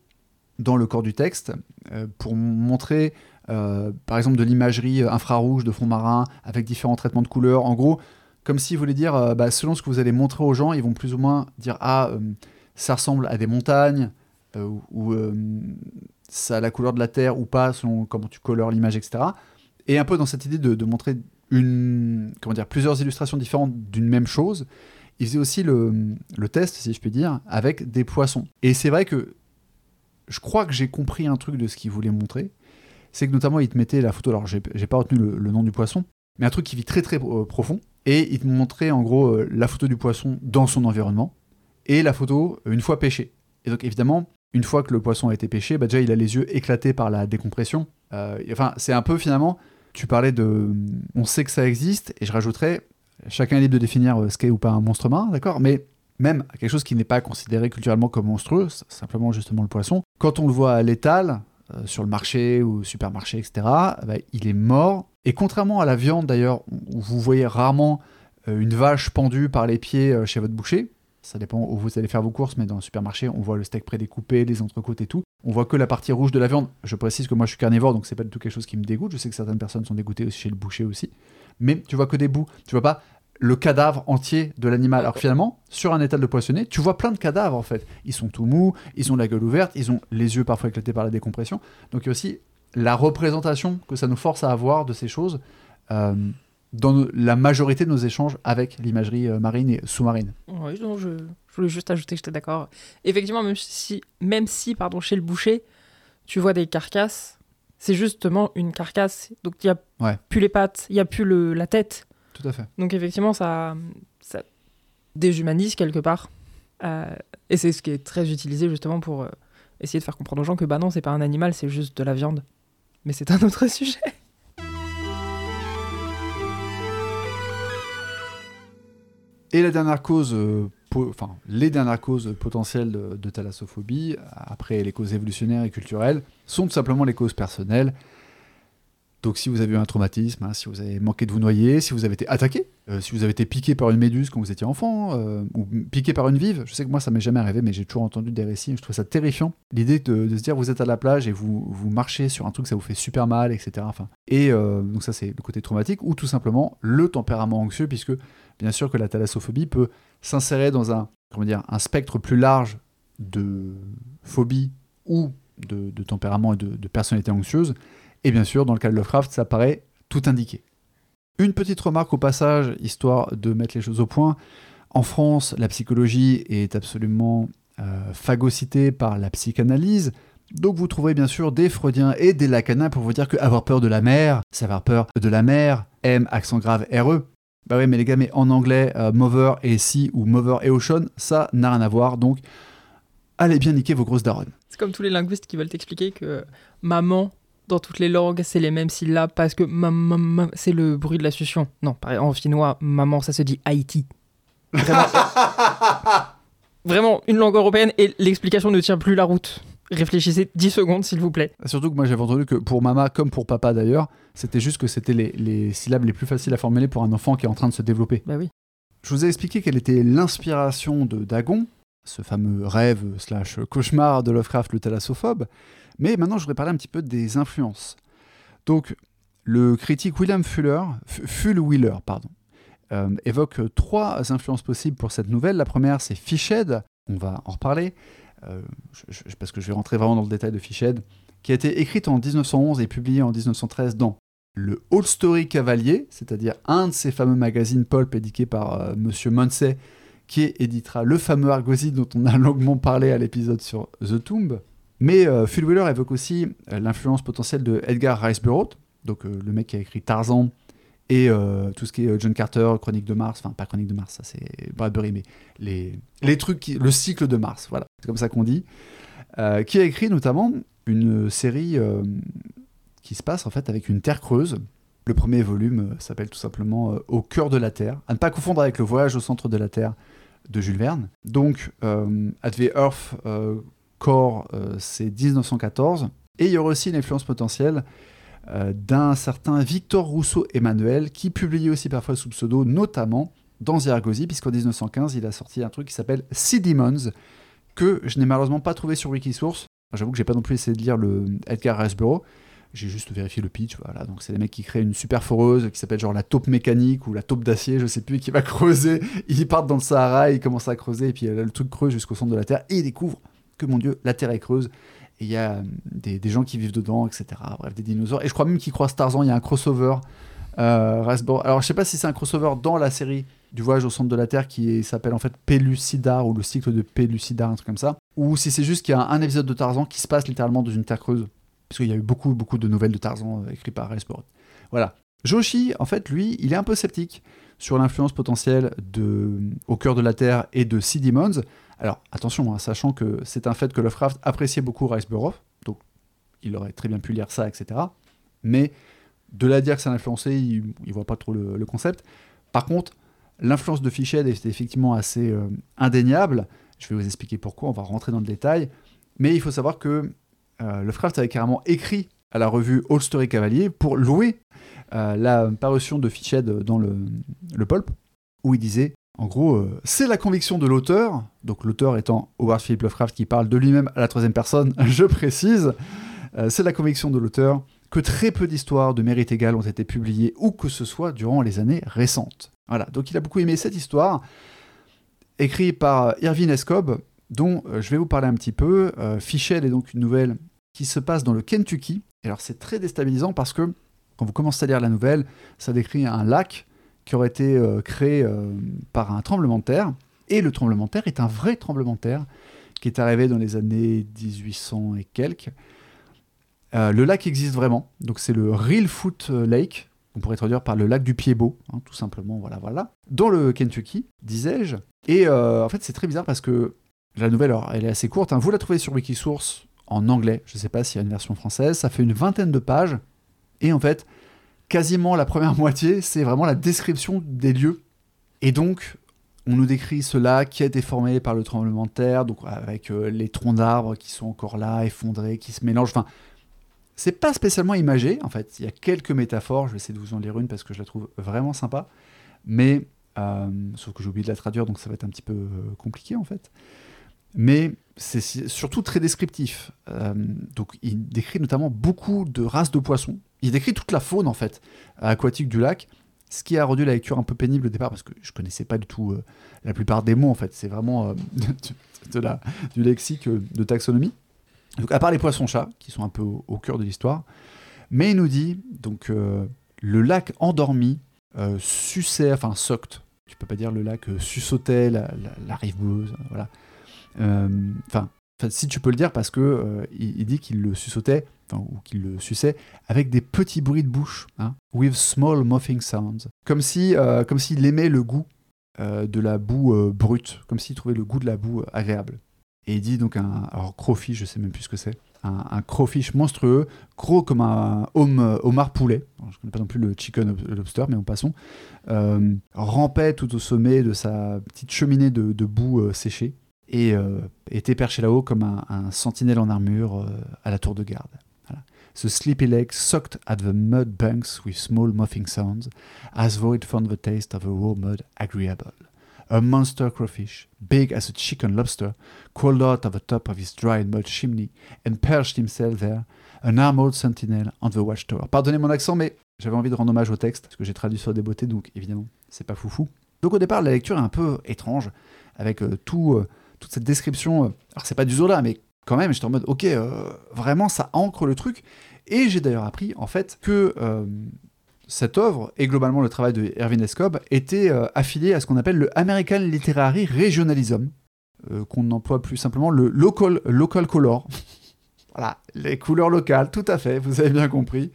dans le corps du texte euh, pour montrer, euh, par exemple, de l'imagerie euh, infrarouge de fonds marins avec différents traitements de couleurs. En gros, comme s'il voulait dire, euh, bah, selon ce que vous allez montrer aux gens, ils vont plus ou moins dire ah, ça ressemble à des montagnes ou ça a la couleur de la terre ou pas, selon comment tu colores l'image, etc. Et un peu dans cette idée de, montrer une, plusieurs illustrations différentes d'une même chose, il faisait aussi le, le test, si je puis dire, avec des poissons. Et c'est vrai que je crois que j'ai compris un truc de ce qu'il voulait montrer. C'est que notamment, il te mettait la photo, alors j'ai pas retenu le, nom du poisson, mais un truc qui vit très très euh, profond. Et il te montrait en gros euh, la photo du poisson dans son environnement et la photo euh, une fois pêché. Et donc évidemment, une fois que le poisson a été pêché, bah déjà il a les yeux éclatés par la décompression. Enfin, c'est un peu finalement, tu parlais de. On sait que ça existe, et je rajouterais, chacun est libre de définir ce qu'est ou pas un monstre marin, d'accord Mais même quelque chose qui n'est pas considéré culturellement comme monstrueux, simplement justement le poisson, quand on le voit à l'étal, sur le marché ou au supermarché, etc., bah, il est mort. Et contrairement à la viande d'ailleurs, où vous voyez rarement euh, une vache pendue par les pieds euh, chez votre boucher, ça dépend où vous allez faire vos courses, mais dans le supermarché, on voit le steak prédécoupé, les entrecôtes et tout. On voit que la partie rouge de la viande. Je précise que moi je suis carnivore, donc c'est pas du tout quelque chose qui me dégoûte. Je sais que certaines personnes sont dégoûtées chez le boucher aussi. Mais tu vois que des bouts. Tu vois pas le cadavre entier de l'animal. Alors que finalement, sur un étal de poissonné, tu vois plein de cadavres en fait. Ils sont tout mous, ils ont la gueule ouverte, ils ont les yeux parfois éclatés par la décompression. Donc il y a aussi la représentation que ça nous force à avoir de ces choses euh, dans nos- la majorité de nos échanges avec l'imagerie euh, marine et sous-marine. Oui, je, je voulais juste ajouter que j'étais d'accord. Effectivement, même si, même si pardon, chez le boucher, tu vois des carcasses, c'est justement une carcasse. Donc il n'y a Ouais. plus les pattes, il n'y a plus le, la tête. Tout à fait. Donc effectivement, ça, ça déshumanise quelque part. Euh, et c'est ce qui est très utilisé justement pour euh, essayer de faire comprendre aux gens que bah non, c'est pas un animal, c'est juste de la viande. Mais c'est un autre sujet. Et la dernière cause, euh, enfin, les dernières causes potentielles de, de thalassophobie, après les causes évolutionnaires et culturelles, sont tout simplement les causes personnelles. Donc si vous avez eu un traumatisme, hein, si vous avez manqué de vous noyer, si vous avez été attaqué, euh, si vous avez été piqué par une méduse quand vous étiez enfant, euh, ou piqué par une vive, je sais que moi ça m'est jamais arrivé, mais j'ai toujours entendu des récits, je trouve ça terrifiant. L'idée de, se dire vous êtes à la plage et vous, marchez sur un truc, ça vous fait super mal, etc. Enfin, et euh, donc ça c'est le côté traumatique, ou tout simplement le tempérament anxieux, puisque bien sûr que la thalassophobie peut s'insérer dans un, comment dire, un spectre plus large de phobie ou de, de tempérament et de personnalité anxieuse. Et bien sûr, dans le cas de Lovecraft, ça paraît tout indiqué. Une petite remarque au passage, histoire de mettre les choses au point. En France, la psychologie est absolument euh, par la psychanalyse. Donc vous trouverez bien sûr des freudiens et des lacanins pour vous dire que avoir peur de la mer, c'est avoir peur de la mer, M, accent grave, RE. Bah oui, mais les gars, mais en anglais, euh, mover et si ou mover et ocean, ça n'a rien à voir. Donc, allez bien niquer vos grosses daronnes. C'est comme tous les linguistes qui veulent t'expliquer que maman, dans toutes les langues, c'est les mêmes syllabes parce que maman, c'est le bruit de la succion. Non, en finnois, maman, ça se dit Haïti. Vraiment, Vraiment, une langue européenne et l'explication ne tient plus la route. Réfléchissez 10 secondes, s'il vous plaît. Surtout que moi j'avais entendu que pour mama comme pour papa d'ailleurs, c'était juste que c'était les, les syllabes les plus faciles à formuler pour un enfant qui est en train de se développer. Bah oui. Je vous ai expliqué quelle était l'inspiration de Dagon, ce fameux rêve slash cauchemar de Lovecraft le thalassophobe, mais maintenant je voudrais parler un petit peu des influences. Donc le critique William Fuller, Full Wheeler, pardon, euh, évoque trois influences possibles pour cette nouvelle. La première c'est Fishhead, on va en reparler, euh, parce que je vais rentrer vraiment dans le détail de Fishhead, qui a été écrite en 1911 et publiée en 1913 dans le Old Story Cavalier, c'est-à-dire un de ces fameux magazines pulp édités par euh, Monsieur Munsey, qui éditera le fameux Argosy dont on a longuement parlé à l'épisode sur The Tomb. Mais euh, Phil Wheeler évoque aussi euh, l'influence potentielle de Edgar Rice Burroughs, donc euh, le mec qui a écrit Tarzan et tout ce qui est John Carter, Chronique de Mars, enfin pas Chronique de Mars, ça c'est Bradbury, mais les, les trucs, le cycle de Mars, voilà, c'est comme ça qu'on dit, qui a écrit notamment une série qui se passe en fait avec une terre creuse. Le premier volume s'appelle tout simplement Au cœur de la Terre, à ne pas confondre avec le voyage au centre de la Terre de Jules Verne. Donc, At Earth Core, euh, c'est 1914. Et il y aura aussi une influence potentielle euh, d'un certain Victor Rousseau Emmanuel, qui publiait aussi parfois sous pseudo, notamment dans Argosy, puisqu'en 1915, il a sorti un truc qui s'appelle Sea Demons, que je n'ai malheureusement pas trouvé sur Wikisource. J'avoue que j'ai pas non plus essayé de lire le Edgar Rice Burroughs. J'ai juste vérifié le pitch, voilà. Donc c'est des mecs qui créent une super foreuse qui s'appelle genre la taupe mécanique ou la taupe d'acier, je sais plus, qui va creuser. Ils partent dans le Sahara, ils commencent à creuser, et puis euh, le truc creuse jusqu'au centre de la Terre, et ils découvrent que mon Dieu, la Terre est creuse. Et il y a euh, des, gens qui vivent dedans, etc. Bref, des dinosaures. Et je crois même qu'ils croisent Tarzan, il y a un crossover Euh, Alors, je sais pas si c'est un crossover dans la série du voyage au centre de la Terre qui s'appelle en fait Pellucidar ou le cycle de Pellucidar, un truc comme ça. Ou si c'est juste qu'il y a un épisode de Tarzan qui se passe littéralement dans une terre creuse. Parce qu'il y a eu beaucoup, beaucoup de nouvelles de Tarzan euh, écrites par Rasborough. Voilà. Joshi, en fait, lui, il est un peu sceptique sur l'influence potentielle de Au cœur de la Terre et de Sea Demons. Alors, attention, hein, sachant que c'est un fait que Lovecraft appréciait beaucoup Riceborough, donc il aurait très bien pu lire ça, etc. Mais de là dire que ça l'a influencé, il, il voit pas trop le, concept. Par contre, l'influence de Fisched est effectivement assez euh, indéniable. Je vais vous expliquer pourquoi, on va rentrer dans le détail. Mais il faut savoir que euh, Lovecraft avait carrément écrit à la revue All Story Cavalier pour louer euh, la parution de Fisched dans le, le pulp, où il disait, en gros, euh, c'est la conviction de l'auteur, donc l'auteur étant Howard Philip Lovecraft qui parle de lui-même à la troisième personne, je précise, euh, c'est la conviction de l'auteur que très peu d'histoires de mérite égal ont été publiées où que ce soit durant les années récentes. Voilà, donc il a beaucoup aimé cette histoire, écrite par Irving Escob, dont euh, je vais vous parler un petit peu. Euh, Fischel est donc une nouvelle qui se passe dans le Kentucky. Et alors c'est très déstabilisant parce que quand vous commencez à lire la nouvelle, ça décrit un lac qui aurait été euh, créé euh, par un tremblement de terre. Et le tremblement de terre est un vrai tremblement de terre qui est arrivé dans les années 1800 et quelques. Euh, le lac existe vraiment, donc c'est le Real Foot Lake, on pourrait traduire par le lac du pied beau, hein, tout simplement, voilà, voilà. Dans le Kentucky, disais-je. Et en fait, c'est très bizarre parce que la nouvelle, alors, elle est assez courte. hein. Vous la trouvez sur Wikisource en anglais. Je ne sais pas s'il y a une version française. Ça fait une vingtaine de pages. Et en fait, quasiment la première moitié, c'est vraiment la description des lieux. Et donc, on nous décrit ce lac qui a été formé par le tremblement de terre, donc avec euh, les troncs d'arbres qui sont encore là, effondrés, qui se mélangent. Enfin, c'est pas spécialement imagé, en fait. Il y a quelques métaphores. Je vais essayer de vous en lire une parce que je la trouve vraiment sympa. Mais, euh, sauf que j'ai oublié de la traduire, donc ça va être un petit peu euh, compliqué, en fait. Mais c'est surtout très descriptif. Donc, il décrit notamment beaucoup de races de poissons. Il décrit toute la faune, en fait, aquatique du lac. Ce qui a rendu la lecture un peu pénible au départ parce que je connaissais pas du tout euh, la plupart des mots en fait. C'est vraiment euh, du lexique euh, de taxonomie. Donc à part les poissons-chats qui sont un peu au, cœur de l'histoire, mais il nous dit donc le lac endormi suçait, enfin sucked. Tu peux pas dire le lac suçotait la, rive boueuse, voilà. Enfin, enfin, si tu peux le dire parce que euh, il, dit qu'il le suçotait, enfin, ou qu'il le suçait avec des petits bruits de bouche, hein, with small muffing sounds, comme si, euh, comme s'il aimait le goût euh, de la boue brute, comme s'il trouvait le goût de la boue agréable. Et il dit donc un alors crawfish, je sais même plus ce que c'est, un, un crawfish monstrueux, gros comme un homme, homard poulet. Je connais pas non plus le chicken ob- lobster, mais en passons. Euh, rampait tout au sommet de sa petite cheminée de, de boue séchée et euh, était perché là-haut comme un, un sentinelle en armure euh, à la tour de garde. Voilà. The sleepy lake sucked at the mud banks with small muffing sounds, as though it found the taste of the raw mud agreeable. A monster crawfish, big as a chicken lobster, crawled out of the top of his dried mud chimney and perched himself there, an armored sentinel on the watchtower. Pardonnez mon accent, mais j'avais envie de rendre hommage au texte, parce que j'ai traduit sur des beautés, donc évidemment, c'est pas foufou. Donc au départ, la lecture est un peu étrange, avec euh, tout, euh, cette description. euh, alors c'est pas du Zola, mais quand même, j'étais en mode, ok, euh, vraiment, ça ancre le truc. Et j'ai d'ailleurs appris, en fait, que euh, cette œuvre, et globalement le travail de Erwin Escob, était euh, affilié à ce qu'on appelle le American Literary Regionalism, qu'on emploie plus simplement le local, local color. voilà, les couleurs locales, tout à fait, vous avez bien compris.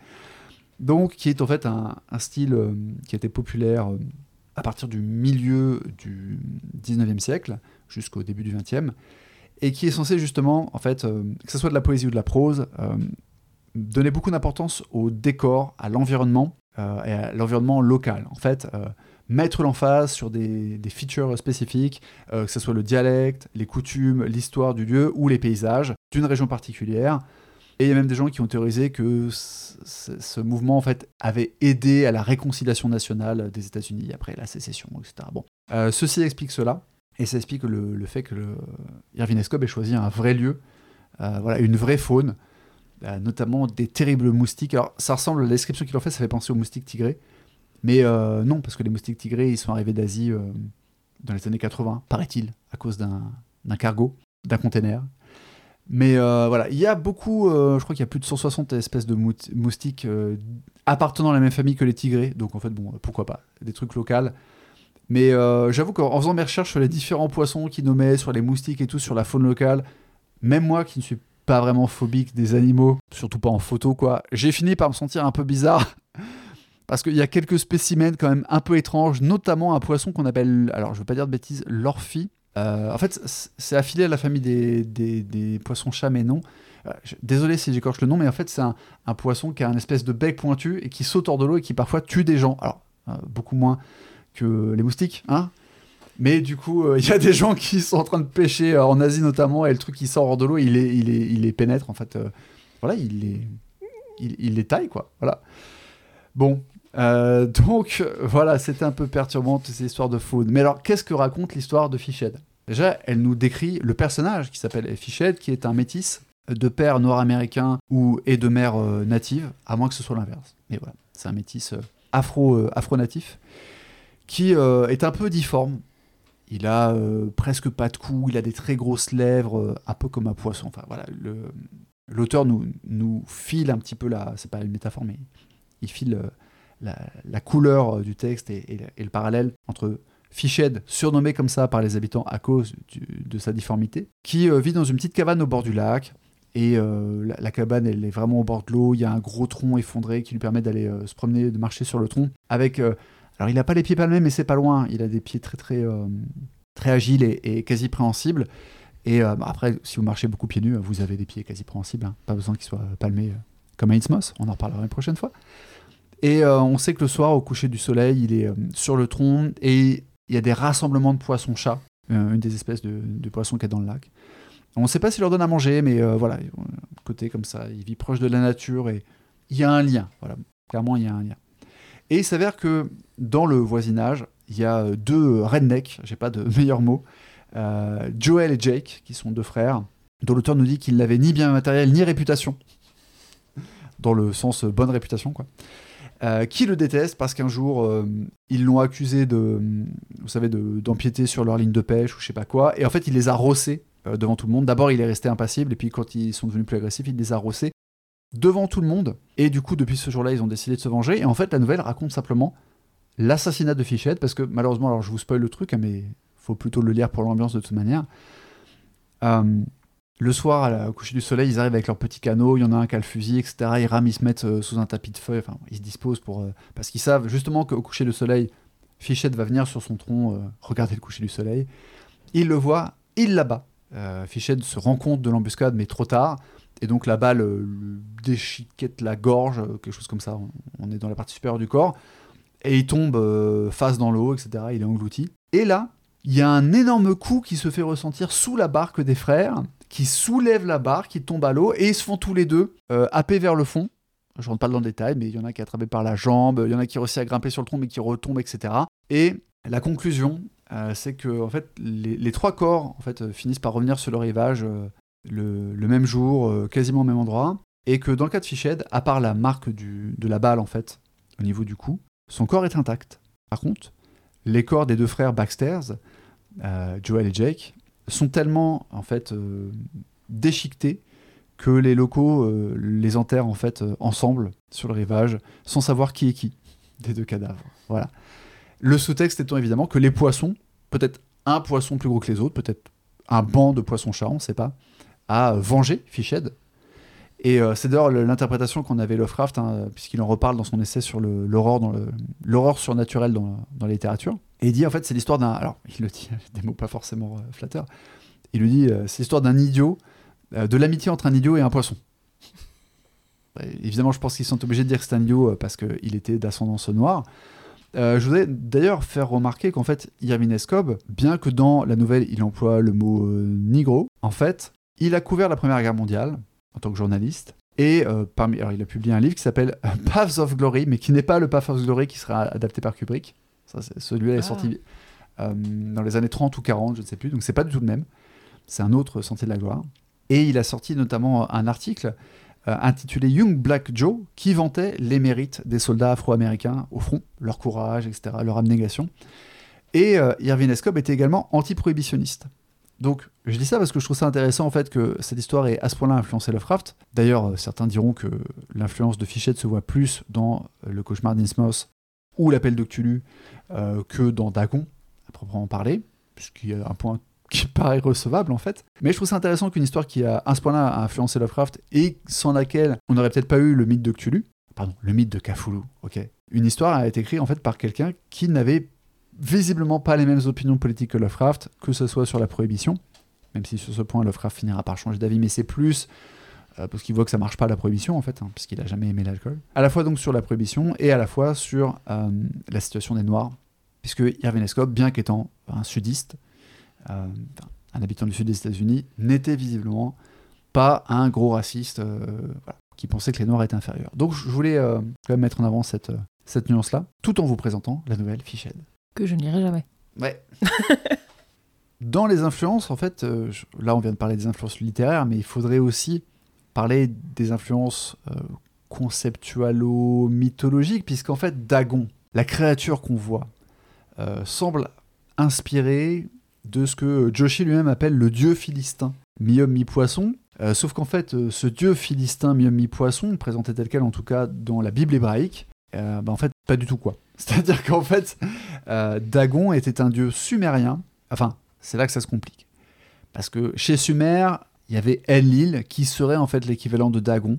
Donc, qui est en fait un, un style qui été populaire à partir du milieu du 19e siècle jusqu'au début du 20e, et qui est censé justement, en fait, euh, que ce soit de la poésie ou de la prose, euh, donner beaucoup d'importance au décor, à l'environnement euh, et à l'environnement local. En fait, mettre l'emphase sur des, features spécifiques, que ce soit le dialecte, les coutumes, l'histoire du lieu ou les paysages d'une région particulière. Et il y a même des gens qui ont théorisé que ce, mouvement en fait avait aidé à la réconciliation nationale des États-Unis après la sécession, etc. Bon, ceci explique cela, et ça explique le, fait que le, Escob ait choisi un vrai lieu, euh, voilà, une vraie faune, euh, notamment des terribles moustiques. Alors, ça ressemble, la description qu'il en fait, ça fait penser aux moustiques tigrés. Mais euh, non, parce que les moustiques tigrés, ils sont arrivés d'Asie dans les années 80, paraît-il, à cause d'un cargo, d'un container. Mais voilà, il y a beaucoup, je crois qu'il y a plus de 160 espèces de moustiques appartenant à la même famille que les tigrés. Donc en fait, bon, pourquoi pas, des trucs locaux. Mais euh, j'avoue qu'en en faisant mes recherches sur les différents poissons qu'ils nommaient, sur les moustiques et tout, sur la faune locale, même moi qui ne suis pas vraiment phobique des animaux, surtout pas en photo quoi, j'ai fini par me sentir un peu bizarre. Parce qu'il y a quelques spécimens quand même un peu étranges, notamment un poisson qu'on appelle, alors je veux pas dire de bêtises, l'orphie. Euh, en fait, c'est affilié à la famille des, des, des poissons-chats, mais non. Euh, désolé si j'écorche le nom, mais en fait, c'est un, poisson qui a un espèce de bec pointu et qui saute hors de l'eau et qui parfois tue des gens. Alors, beaucoup moins que les moustiques, hein mais du coup, euh, il y a des gens qui sont en train de pêcher euh, en Asie notamment, et le truc qui sort hors de l'eau, il les, il, les, il les pénètre, en fait. euh, voilà, il les, il, taille, quoi. Voilà. Bon, donc, voilà, c'était un peu perturbant, ces histoires de faune. Mais alors, qu'est-ce que raconte l'histoire de Fichhead Déjà, elle nous décrit le personnage qui s'appelle Fichhead, qui est un métis de père nord-américain ou et de mère native, à moins que ce soit l'inverse. Mais voilà, c'est un métis afro, afro-natif qui euh, est un peu difforme. Il a euh, presque pas de cou, il a des très grosses lèvres, euh, un peu comme un poisson. Enfin voilà, l'auteur nous, file un petit peu la, c'est pas une métaphore, mais il file la, couleur du texte et, le parallèle entre Fichhead, surnommé comme ça par les habitants à cause de sa difformité, qui vit dans une petite cabane au bord du lac. Et la, cabane, elle est vraiment au bord de l'eau. Il y a un gros tronc effondré qui lui permet d'aller se promener, de marcher sur le tronc. Avec, alors, il n'a pas les pieds palmés, mais c'est pas loin. Il a des pieds très, très, euh, très agiles et, quasi préhensibles. Et euh, bah, après, si vous marchez beaucoup pieds nus, vous avez des pieds quasi préhensibles. hein. Pas besoin qu'ils soient palmés euh, comme un. On en reparlera une prochaine fois. Et on sait que le soir, au coucher du soleil, il est sur le tronc et il y a des rassemblements de poissons-chats, une des espèces de, poissons qu'il y dans le lac. On ne sait pas s'il leur donne à manger, mais voilà, côté comme ça, il vit proche de la nature et il y a un lien. Clairement, il y a un lien. Et il s'avère que dans le voisinage, il y a euh, deux rednecks, j'ai pas de meilleur mot, euh, Joel et Jake, qui sont deux frères, dont l'auteur nous dit qu'ils n'avaient ni bien matériel ni réputation, dans le sens euh, bonne réputation, quoi. Qui le détestent parce qu'un jour ils l'ont accusé de, vous savez, de- d'empiéter sur leur ligne de pêche ou je sais pas quoi, et en fait il les a rossés devant tout le monde. D'abord il est resté impassible, et puis quand ils sont devenus plus agressifs, il les a rossés devant tout le monde. Et du coup depuis ce jour-là ils ont décidé de se venger. Et en fait la nouvelle raconte simplement l'assassinat de Fichette, parce que malheureusement, alors je vous spoil le truc, hein, mais faut plutôt le lire pour l'ambiance de toute manière. Euh, le soir, à la- coucher du soleil, ils arrivent avec leur petit canot, il y en a un qui a le fusil, etc. Ils rament, ils se mettent euh, sous un tapis de feuilles, enfin, ils se disposent pour. euh, parce qu'ils savent justement qu'au coucher du soleil, Fichette va venir sur son tronc regarder le coucher du soleil. Il le voit, il l'abat. Fichette se rend compte de l'embuscade, mais trop tard. Et donc la balle déchiquette la gorge, quelque chose comme ça. On, est dans la partie supérieure du corps. Et il tombe euh, face dans l'eau, etc. Il est englouti. Et là, il y a un énorme coup qui se fait ressentir sous la barque des frères, qui soulève la barque, qui tombe à l'eau, et ils se font tous les deux euh, happer vers le fond. Je rentre pas dans le détail, mais il y en a qui est attrapé par la jambe, il y en a qui réussit à grimper sur le tronc, mais qui retombe, etc. Et la conclusion, euh, c'est que en fait, les, trois corps finissent par revenir sur le rivage le, même jour, euh, quasiment au même endroit, et que dans le cas de Fichhead, à part la marque du, de la balle en fait, au niveau du cou, son corps est intact. Par contre, les corps des deux frères Baxters, euh, Joel et Jake, sont tellement en fait euh, déchiquetés que les locaux les enterrent en fait ensemble sur le rivage sans savoir qui est qui des deux cadavres. Voilà. Le sous-texte étant évidemment que les poissons, peut-être un poisson plus gros que les autres, peut-être un banc de poissons-chats, on ne sait pas, a vengé Fichhead. Et euh, c'est d'ailleurs le- l'interprétation qu'on avait Lovecraft, hein, puisqu'il en reparle dans son essai sur l'aurore le- surnaturelle dans, dans la littérature. Et il dit en fait c'est l'histoire d'un. Alors il le dit, des mots pas forcément euh, flatteurs. Il lui dit euh, c'est l'histoire d'un idiot, de l'amitié entre un idiot et un poisson. Ouais, évidemment, je pense qu'ils sont obligés de dire que c'est un idiot parce qu'il était d'ascendance noire. Je voudrais d'ailleurs faire remarquer qu'en fait, Irving Escob, bien que dans la nouvelle il emploie le mot nigro, en fait, il a couvert la Première Guerre mondiale en tant que journaliste. Et euh, parmi, alors il a publié un livre qui s'appelle Paths of Glory, mais qui n'est pas le Path of Glory qui sera adapté par Kubrick. Celui-là est Ah. sorti euh, dans les années 30 ou 40, je ne sais plus, donc c'est pas du tout le même. C'est un autre Sentier de la Gloire. Et il a sorti notamment un article euh, intitulé Young Black Joe qui vantait les mérites des soldats afro-américains au front, leur courage, etc., leur abnégation. Et Irving Escob était également anti-prohibitionniste. Donc, je dis ça parce que je trouve ça intéressant en fait que cette histoire ait à ce point-là influencé Lovecraft. D'ailleurs, euh, certains diront que l'influence de Fichette se voit plus dans euh, Le cauchemar d'Innsmouth ou L'appel de Cthulhu euh, que dans Dagon, à proprement parler, puisqu'il y a un point qui paraît recevable en fait. Mais je trouve ça intéressant qu'une histoire qui a à ce point-là influencé Lovecraft et sans laquelle on n'aurait peut-être pas eu le mythe de Cthulhu, pardon, le mythe de Cthulhu, ok. Une histoire a été écrite en fait par quelqu'un qui n'avait visiblement pas les mêmes opinions politiques que Lovecraft, que ce soit sur la prohibition, même si sur ce point Lovecraft finira par changer d'avis, mais c'est plus euh, parce qu'il voit que ça marche pas la prohibition en fait, hein, puisqu'il a jamais aimé l'alcool. À la fois donc sur la prohibition et à la fois sur euh, la situation des Noirs, puisque Irving Scott, bien qu'étant un sudiste, euh, un habitant du sud des États-Unis, n'était visiblement pas un gros raciste qui pensait que les Noirs étaient inférieurs. Donc je voulais quand même mettre en avant cette, cette nuance-là, tout en vous présentant la nouvelle Fichette. Que je n'irai jamais. Ouais. Dans les influences, en fait, euh, là on vient de parler des influences littéraires, mais il faudrait aussi parler des influences euh, conceptualo-mythologiques, puisqu'en fait, Dagon, la créature qu'on voit, euh, semble inspirée de ce que Joshi lui-même appelle le dieu philistin, mi-homme, mi-poisson. sauf qu'en fait, ce dieu philistin, mi-homme, mi-poisson, présenté tel quel en tout cas dans la Bible hébraïque, bah, en fait, pas du tout quoi. C'est-à-dire qu'en fait, Dagon était un dieu sumérien, enfin, c'est là que ça se complique. Parce que chez Sumer, il y avait Enlil qui serait en fait l'équivalent de Dagon.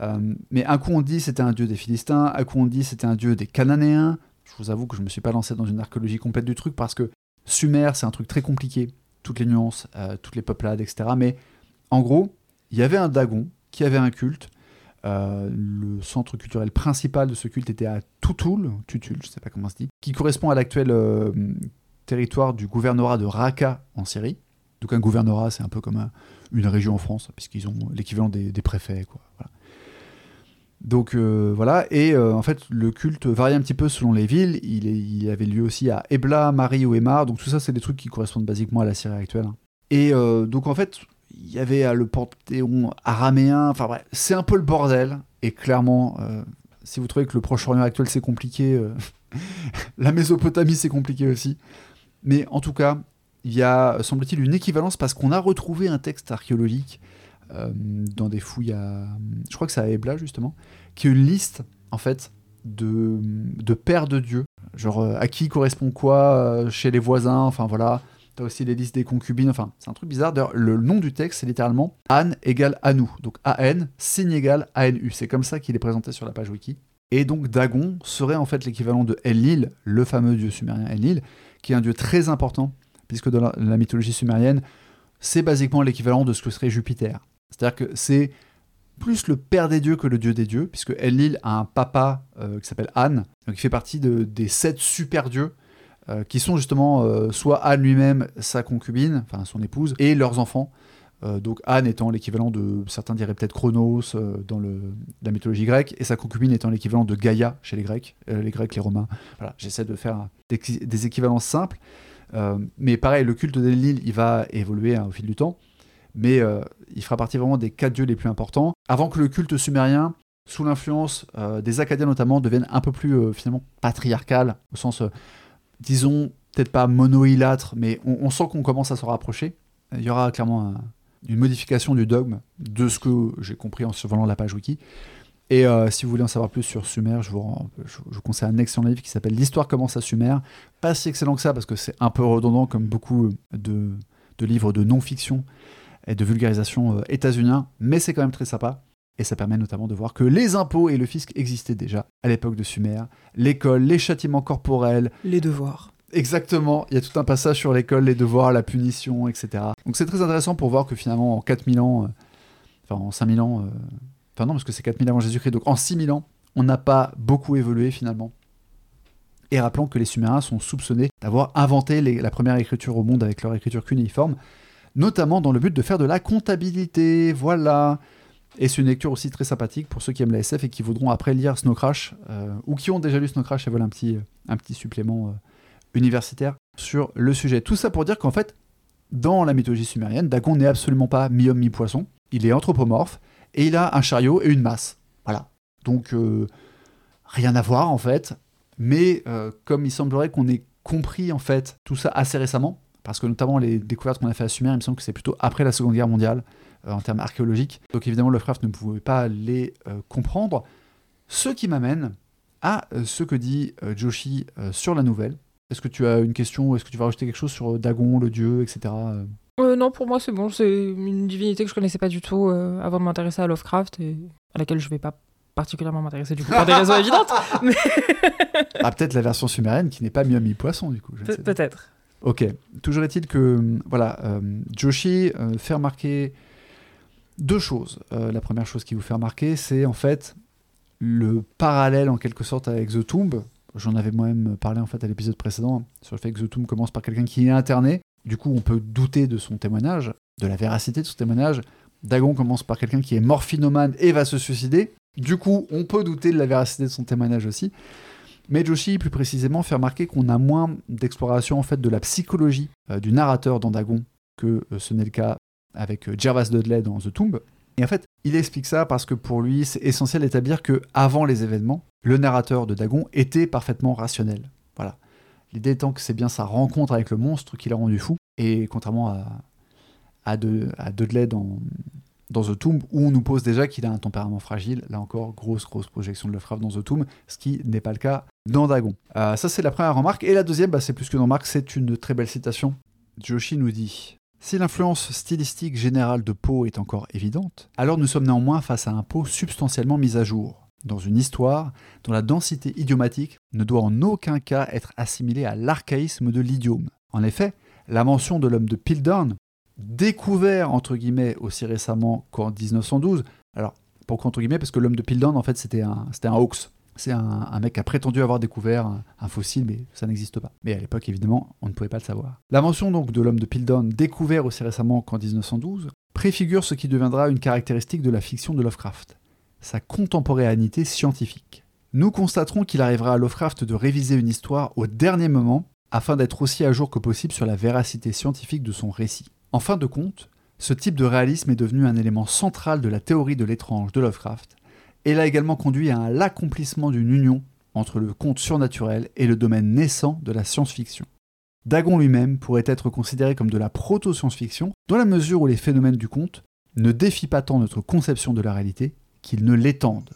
Euh, mais un coup on dit c'était un dieu des Philistins, un coup on dit c'était un dieu des Cananéens. Je vous avoue que je ne me suis pas lancé dans une archéologie complète du truc parce que Sumer c'est un truc très compliqué, toutes les nuances, euh, toutes les peuplades, etc. Mais en gros, il y avait un Dagon qui avait un culte. Euh, le centre culturel principal de ce culte était à Tutul, Tutul, je sais pas comment se dit, qui correspond à l'actuel territoire du gouvernorat de Raqqa en Syrie. Donc un gouvernorat, c'est un peu comme une région en France, puisqu'ils ont l'équivalent des, préfets. Donc euh, voilà, et euh, en fait le culte varie un petit peu selon les villes. Il, avait lieu aussi à Ebla, Marie ou Emar, donc tout ça c'est des trucs qui correspondent basiquement à la Syrie actuelle. Hein. Et euh, donc en fait, il y avait le panthéon araméen, enfin bref, c'est un peu le bordel, et clairement, si vous trouvez que le Proche-Orient actuel c'est compliqué, la Mésopotamie c'est compliqué aussi. Mais en tout cas, il y a, semble-t-il, une équivalence parce qu'on a retrouvé un texte archéologique euh, dans des fouilles à. Je crois que c'est à Ebla, justement, qui est une liste, en fait, de, de pères de Dieu. Genre, euh, à qui correspond quoi euh, chez les voisins, enfin voilà. T'as aussi les listes des concubines, enfin, c'est un truc bizarre. D'ailleurs, le nom du texte, c'est littéralement Anne égale Anu. Donc A-N, signe égale A-N-U. C'est comme ça qu'il est présenté sur la page wiki. Et donc Dagon serait en fait l'équivalent de Enlil, le fameux dieu sumérien Enlil, qui est un dieu très important, puisque dans la, mythologie sumérienne, c'est basiquement l'équivalent de ce que serait Jupiter. C'est-à-dire que c'est plus le père des dieux que le dieu des dieux, puisque Enlil a un papa euh, qui s'appelle Anne, donc il fait partie des sept super dieux, euh, qui sont justement euh, soit Anne lui-même, sa concubine, enfin son épouse, et leurs enfants. donc Anne étant l'équivalent de, certains diraient peut-être Chronos dans la mythologie grecque, et sa concubine étant l'équivalent de Gaïa chez les Grecs, les Grecs, les Romains. Voilà, j'essaie de faire des, équivalences simples. Euh, mais pareil, le culte d'Enlil, il va évoluer hein, au fil du temps, mais euh, il fera partie vraiment des quatre dieux les plus importants. Avant que le culte sumérien, sous l'influence euh, des Acadiens notamment, devienne un peu plus finalement patriarcal, au sens, disons, peut-être pas monoïlâtre, mais on, sent qu'on commence à se rapprocher. Il y aura clairement une modification du dogme, de ce que j'ai compris en survolant la page wiki. Et euh, si vous voulez en savoir plus sur Sumer, je vous, je, conseille un excellent livre qui s'appelle L'histoire commence à Sumer. Pas si excellent que ça parce que c'est un peu redondant comme beaucoup de, livres de non-fiction et de vulgarisation euh, états-uniens, mais c'est quand même très sympa. Et ça permet notamment de voir que les impôts et le fisc existaient déjà à l'époque de Sumer. L'école, les châtiments corporels. Les devoirs. Exactement, il y a tout un passage sur l'école, les devoirs, la punition, etc. Donc c'est très intéressant pour voir que finalement en 4000 ans, euh, enfin en 5000 ans, Enfin non, parce que c'est 4000 avant Jésus-Christ. Donc en 6000 ans, on n'a pas beaucoup évolué finalement. Et rappelons que les Sumériens sont soupçonnés d'avoir inventé la première écriture au monde avec leur écriture cunéiforme, notamment dans le but de faire de la comptabilité. Voilà. Et c'est une lecture aussi très sympathique pour ceux qui aiment la SF et qui voudront après lire Snow Crash, euh, ou qui ont déjà lu Snow Crash et veulent un petit, un petit supplément euh, universitaire sur le sujet. Tout ça pour dire qu'en fait, dans la mythologie sumérienne, Dagon n'est absolument pas mi-homme, mi-poisson. Il est anthropomorphe, et il a un chariot et une masse. Voilà. Donc, euh, rien à voir en fait. Mais euh, comme il semblerait qu'on ait compris en fait tout ça assez récemment, parce que notamment les découvertes qu'on a fait à Sumer, il me semble que c'est plutôt après la Seconde Guerre mondiale, euh, en termes archéologiques. Donc évidemment, Lovecraft ne pouvait pas les euh, comprendre. Ce qui m'amène à euh, ce que dit Joshi sur la nouvelle. Est-ce que tu as une question Est-ce que tu vas rajouter quelque chose sur Dagon, le dieu, etc. non, pour moi c'est bon. C'est une divinité que je connaissais pas du tout avant de m'intéresser à Lovecraft et à laquelle je vais pas particulièrement m'intéresser du coup pour des raisons évidentes. Mais... ah, peut-être la version sumérienne qui n'est pas mieux mi-poisson du coup. peut-être. Ok. Toujours est-il que voilà, Joshi fait remarquer deux choses. Euh, la première chose qui vous fait remarquer, c'est en fait le parallèle en quelque sorte avec The Tomb. J'en avais moi-même parlé en fait à l'épisode précédent sur le fait que The Tomb commence par quelqu'un qui est interné. Du coup, on peut douter de son témoignage, de la véracité de son témoignage. Dagon commence par quelqu'un qui est morphinomane et va se suicider. Du coup, on peut douter de la véracité de son témoignage aussi. Mais Joshi, plus précisément, fait remarquer qu'on a moins d'exploration en fait de la psychologie euh, du narrateur dans Dagon que euh, ce n'est le cas avec euh, Gervas Dudley dans The Tomb. Et en fait, il explique ça parce que pour lui, c'est essentiel d'établir que avant les événements, le narrateur de Dagon était parfaitement rationnel. Voilà. L'idée étant que c'est bien sa rencontre avec le monstre qui l'a rendu fou. Et contrairement à, à, Dudley dans, dans The Tomb, où on nous pose déjà qu'il a un tempérament fragile. Là encore, grosse, grosse projection de Lovecraft dans The Tomb, ce qui n'est pas le cas dans Dagon. Euh, ça, c'est la première remarque. Et la deuxième, bah, c'est plus que une remarque, c'est une très belle citation. Joshi nous dit si l'influence stylistique générale de Poe est encore évidente, alors nous sommes néanmoins face à un Poe substantiellement mis à jour, dans une histoire dont la densité idiomatique ne doit en aucun cas être assimilée à l'archaïsme de l'idiome. En effet, la mention de l'homme de Pildown, découvert entre guillemets aussi récemment qu'en 1912, alors pourquoi entre guillemets? Parce que l'homme de Pildown en fait c'était un, c'était un hoax, c'est un, mec qui a prétendu avoir découvert un, fossile, mais ça n'existe pas. Mais à l'époque, évidemment, on ne pouvait pas le savoir. La mention donc de l'homme de Pildown, découvert aussi récemment qu'en 1912, préfigure ce qui deviendra une caractéristique de la fiction de Lovecraft, sa contemporanéité scientifique. Nous constaterons qu'il arrivera à Lovecraft de réviser une histoire au dernier moment afin d'être aussi à jour que possible sur la véracité scientifique de son récit. En fin de compte, ce type de réalisme est devenu un élément central de la théorie de l'étrange de Lovecraft, elle a également conduit à l'accomplissement d'une union entre le conte surnaturel et le domaine naissant de la science-fiction. Dagon lui-même pourrait être considéré comme de la proto-science-fiction, dans la mesure où les phénomènes du conte ne défient pas tant notre conception de la réalité qu'ils ne l'étendent.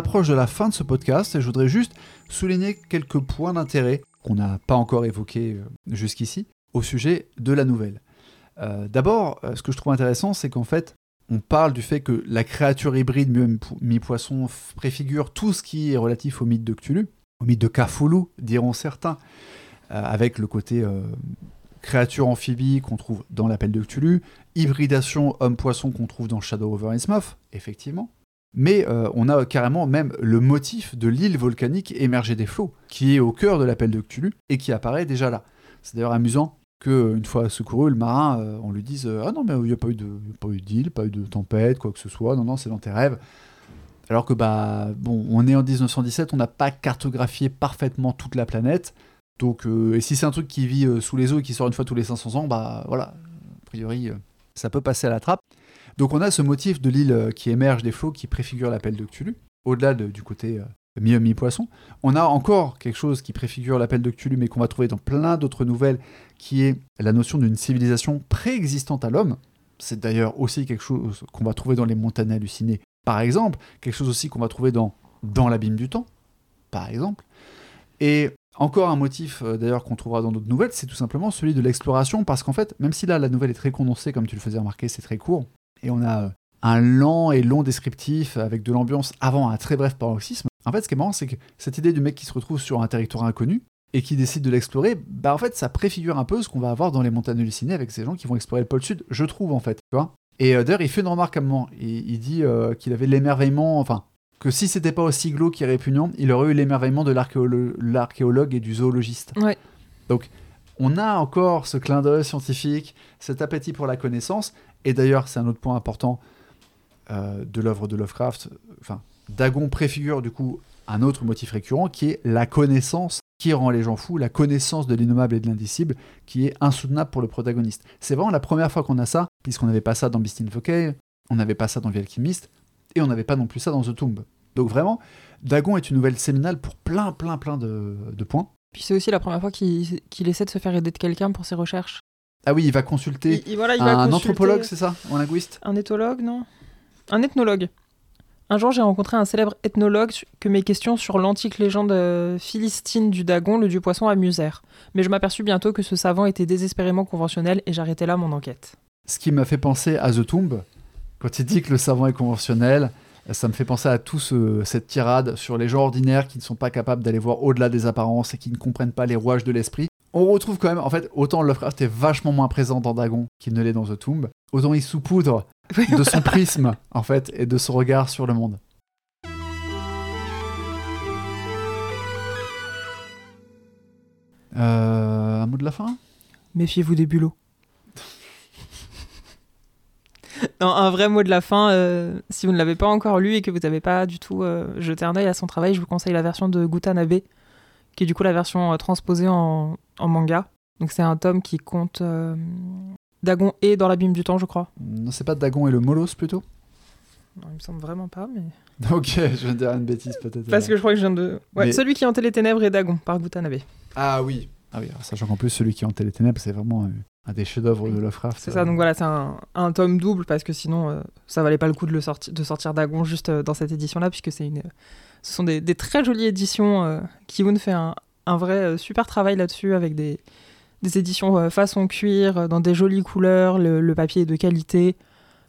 Approche de la fin de ce podcast et je voudrais juste souligner quelques points d'intérêt qu'on n'a pas encore évoqués euh, jusqu'ici au sujet de la nouvelle. Euh, d'abord, euh, ce que je trouve intéressant, c'est qu'en fait, on parle du fait que la créature hybride mi-poisson préfigure tout ce qui est relatif au mythe de Cthulhu, au mythe de Cthulhu, diront certains, avec le côté créature amphibie qu'on trouve dans l'appel de Cthulhu, hybridation homme-poisson qu'on trouve dans Shadow over Innsmouth, effectivement, mais euh, on a carrément même le motif de l'île volcanique émergée des flots, qui est au cœur de l'appel de Cthulhu et qui apparaît déjà là. C'est d'ailleurs amusant qu'une fois secouru, le marin, euh, on lui dise euh, Ah non, mais il n'y a pas eu d'île, pas, eu de tempête, quoi que ce soit, non, non, c'est dans tes rêves. Alors que, bah, bon, on est en 1917, on n'a pas cartographié parfaitement toute la planète. Donc, et si c'est un truc qui vit sous les eaux et qui sort une fois tous les 500 ans, bah voilà, a priori, ça peut passer à la trappe. Donc on a ce motif de l'île euh, qui émerge des flots, qui préfigure l'appel de Cthulhu, au-delà du côté euh, mi-homme, mi-poisson. On a encore quelque chose qui préfigure l'appel de Cthulhu, mais qu'on va trouver dans plein d'autres nouvelles, qui est la notion d'une civilisation préexistante à l'homme. C'est d'ailleurs aussi quelque chose qu'on va trouver dans les montagnes hallucinées, par exemple, quelque chose aussi qu'on va trouver dans Dans l'abîme du temps, par exemple. Et encore un motif euh, d'ailleurs qu'on trouvera dans d'autres nouvelles, c'est tout simplement celui de l'exploration, parce qu'en fait, même si là la nouvelle est très condensée, comme tu le faisais remarquer, c'est très court, et on a euh, un lent et long descriptif avec de l'ambiance avant un très bref paroxysme. En fait, ce qui est marrant, c'est que cette idée du mec qui se retrouve sur un territoire inconnu et qui décide de l'explorer, bah en fait, ça préfigure un peu ce qu'on va avoir dans les montagnes hallucinées avec ces gens qui vont explorer le pôle sud, je trouve en fait. Tu vois et euh, d'ailleurs, il fait une remarque à un moment. Il, dit euh, qu'il avait l'émerveillement, enfin, que si c'était pas aussi glauque et répugnant, il aurait eu l'émerveillement de l'archéologue et du zoologiste. Ouais. Donc, on a encore ce clin d'œil scientifique, cet appétit pour la connaissance, et d'ailleurs, c'est un autre point important euh, de l'œuvre de Lovecraft. Dagon préfigure du coup un autre motif récurrent qui est la connaissance qui rend les gens fous, la connaissance de l'innommable et de l'indicible, qui est insoutenable pour le protagoniste. C'est vraiment la première fois qu'on a ça, puisqu'on n'avait pas ça dans Beast in the on n'avait pas ça dans The Alchemist, et on n'avait pas non plus ça dans The Tomb. Donc vraiment, Dagon est une nouvelle séminale pour plein, plein, plein de points. Puis c'est aussi la première fois qu'il essaie de se faire aider de quelqu'un pour ses recherches. Ah oui, il va consulter Il- il- voilà, il va un consulter- anthropologue, c'est ça Un linguiste? Un éthologue, non? Un ethnologue. Un jour, j'ai rencontré un célèbre ethnologue que mes questions sur l'antique légende euh, philistine du Dagon, le dieu poisson, amusèrent. Mais je m'aperçus bientôt que ce savant était désespérément conventionnel et j'arrêtai là mon enquête. Ce qui m'a fait penser à The Tomb, quand il dit que le savant est conventionnel, ça me fait penser à tout ce- cette tirade sur les gens ordinaires qui ne sont pas capables d'aller voir au-delà des apparences et qui ne comprennent pas les rouages de l'esprit. On retrouve quand même, en fait, autant Lovecraft est vachement moins présent dans Dagon qu'il ne l'est dans The Tomb, autant il saupoudre de son prisme, en fait, et de son regard sur le monde. Euh, un mot de la fin? Méfiez-vous des bulots. non, un vrai mot de la fin, euh, si vous ne l'avez pas encore lu et que vous n'avez pas du tout euh, jeté un œil à son travail, je vous conseille la version de Gutanabe, qui est du coup la version euh, transposée en, en manga. Donc c'est un tome qui compte euh, Dagon et dans l'abîme du temps, je crois. Non, c'est pas Dagon et le Molos plutôt? Non, il me semble vraiment pas, mais... Ok, je viens de dire une bêtise peut-être. Parce que je crois que je viens de... Ouais, Mais- Celui qui hantait les ténèbres et Dagon, par Gutanabe. Ah oui. Ah oui, sachant qu'en plus, celui qui hantait les ténèbres, c'est vraiment un des chefs-d'œuvre de Lovecraft. C'est ça, donc voilà, c'est un, un tome double parce que sinon euh, ça valait pas le coup de, le sorti- de sortir Dagon juste euh, dans cette édition-là, puisque c'est une, ce sont des, des très jolies éditions. Euh, Kiun fait un, un vrai euh, super travail là-dessus avec des, des éditions euh, façon cuir, euh, dans des jolies couleurs, le, le papier est de qualité,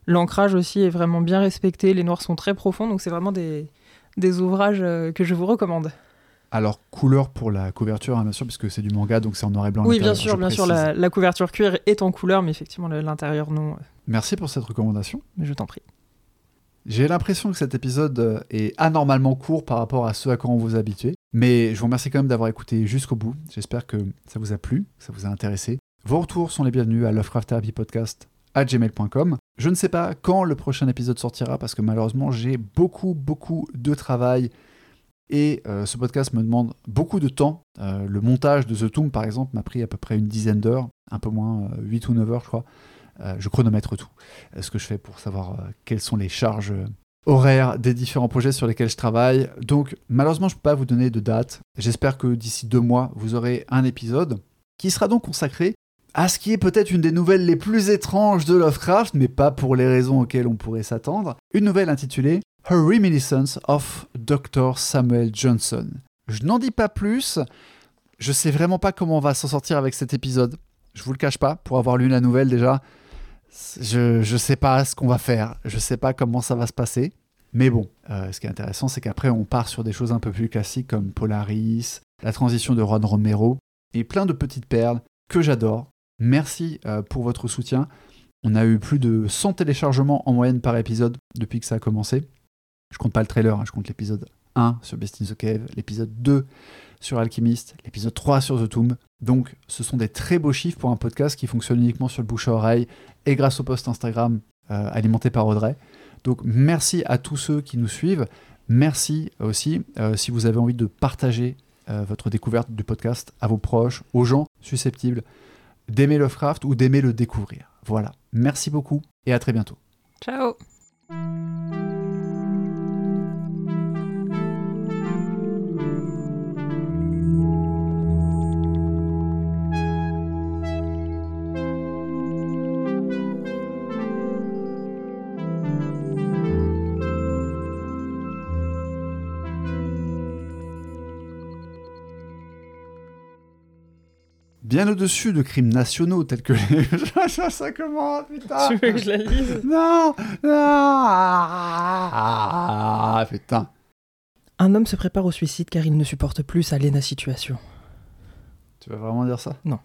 l'ancrage aussi est vraiment bien respecté, les noirs sont très profonds, donc c'est vraiment des, des ouvrages euh, que je vous recommande. Alors, couleur pour la couverture, hein, bien sûr, puisque c'est du manga, donc c'est en noir et blanc. oui, bien sûr, bien sûr, la, la couverture cuir est en couleur, mais effectivement l'intérieur non, Merci pour cette recommandation. mais je t'en prie. J'ai l'impression que cet épisode euh, est anormalement court par rapport à ce à quoi on vous habitué. Mais je vous remercie quand même d'avoir écouté jusqu'au bout. J'espère que ça vous a plu, que ça vous a intéressé. Vos retours sont les bienvenus à Lovecraft Therapy Podcast à gmail.com. Je ne sais pas quand le prochain épisode sortira parce que malheureusement j'ai beaucoup beaucoup de travail et euh, ce podcast me demande beaucoup de temps. Euh, le montage de The Tomb par exemple m'a pris à peu près une dizaine d'heures, un peu moins, euh, 8 ou 9 heures je crois. Euh, je chronomètre tout. Euh, ce que je fais pour savoir euh, quelles sont les charges euh, horaires des différents projets sur lesquels je travaille. Donc malheureusement je ne peux pas vous donner de date. J'espère que d'ici deux mois vous aurez un épisode qui sera donc consacré à ce qui est peut-être une des nouvelles les plus étranges de Lovecraft, mais pas pour les raisons auxquelles on pourrait s'attendre. Une nouvelle intitulée A Reminiscence of Dr. Samuel Johnson. Je n'en dis pas plus. Je sais vraiment pas comment on va s'en sortir avec cet épisode. Je vous le cache pas, pour avoir lu la nouvelle déjà, je, je sais pas ce qu'on va faire. Je sais pas comment ça va se passer. Mais bon, euh, ce qui est intéressant, c'est qu'après, on part sur des choses un peu plus classiques comme Polaris, la transition de Juan Romero, et plein de petites perles que j'adore. Merci euh, pour votre soutien. On a eu plus de 100 téléchargements en moyenne par épisode depuis que ça a commencé. Je compte pas le trailer, hein, je compte l'épisode 1 sur Best in the Cave, l'épisode 2 sur Alchemist, l'épisode 3 sur The Tomb. Donc ce sont des très beaux chiffres pour un podcast qui fonctionne uniquement sur le bouche à oreille et grâce au post Instagram euh, alimenté par Audrey. Donc merci à tous ceux qui nous suivent. Merci aussi euh, si vous avez envie de partager euh, votre découverte du podcast à vos proches, aux gens susceptibles d'aimer Lovecraft ou d'aimer le découvrir. Voilà. Merci beaucoup et à très bientôt. Ciao Bien au-dessus de crimes nationaux tels que les... ça, ça commence, putain Tu veux que je la lise Non Non Ah, putain Un homme se prépare au suicide car il ne supporte plus sa laine situation. Tu vas vraiment dire ça? Non.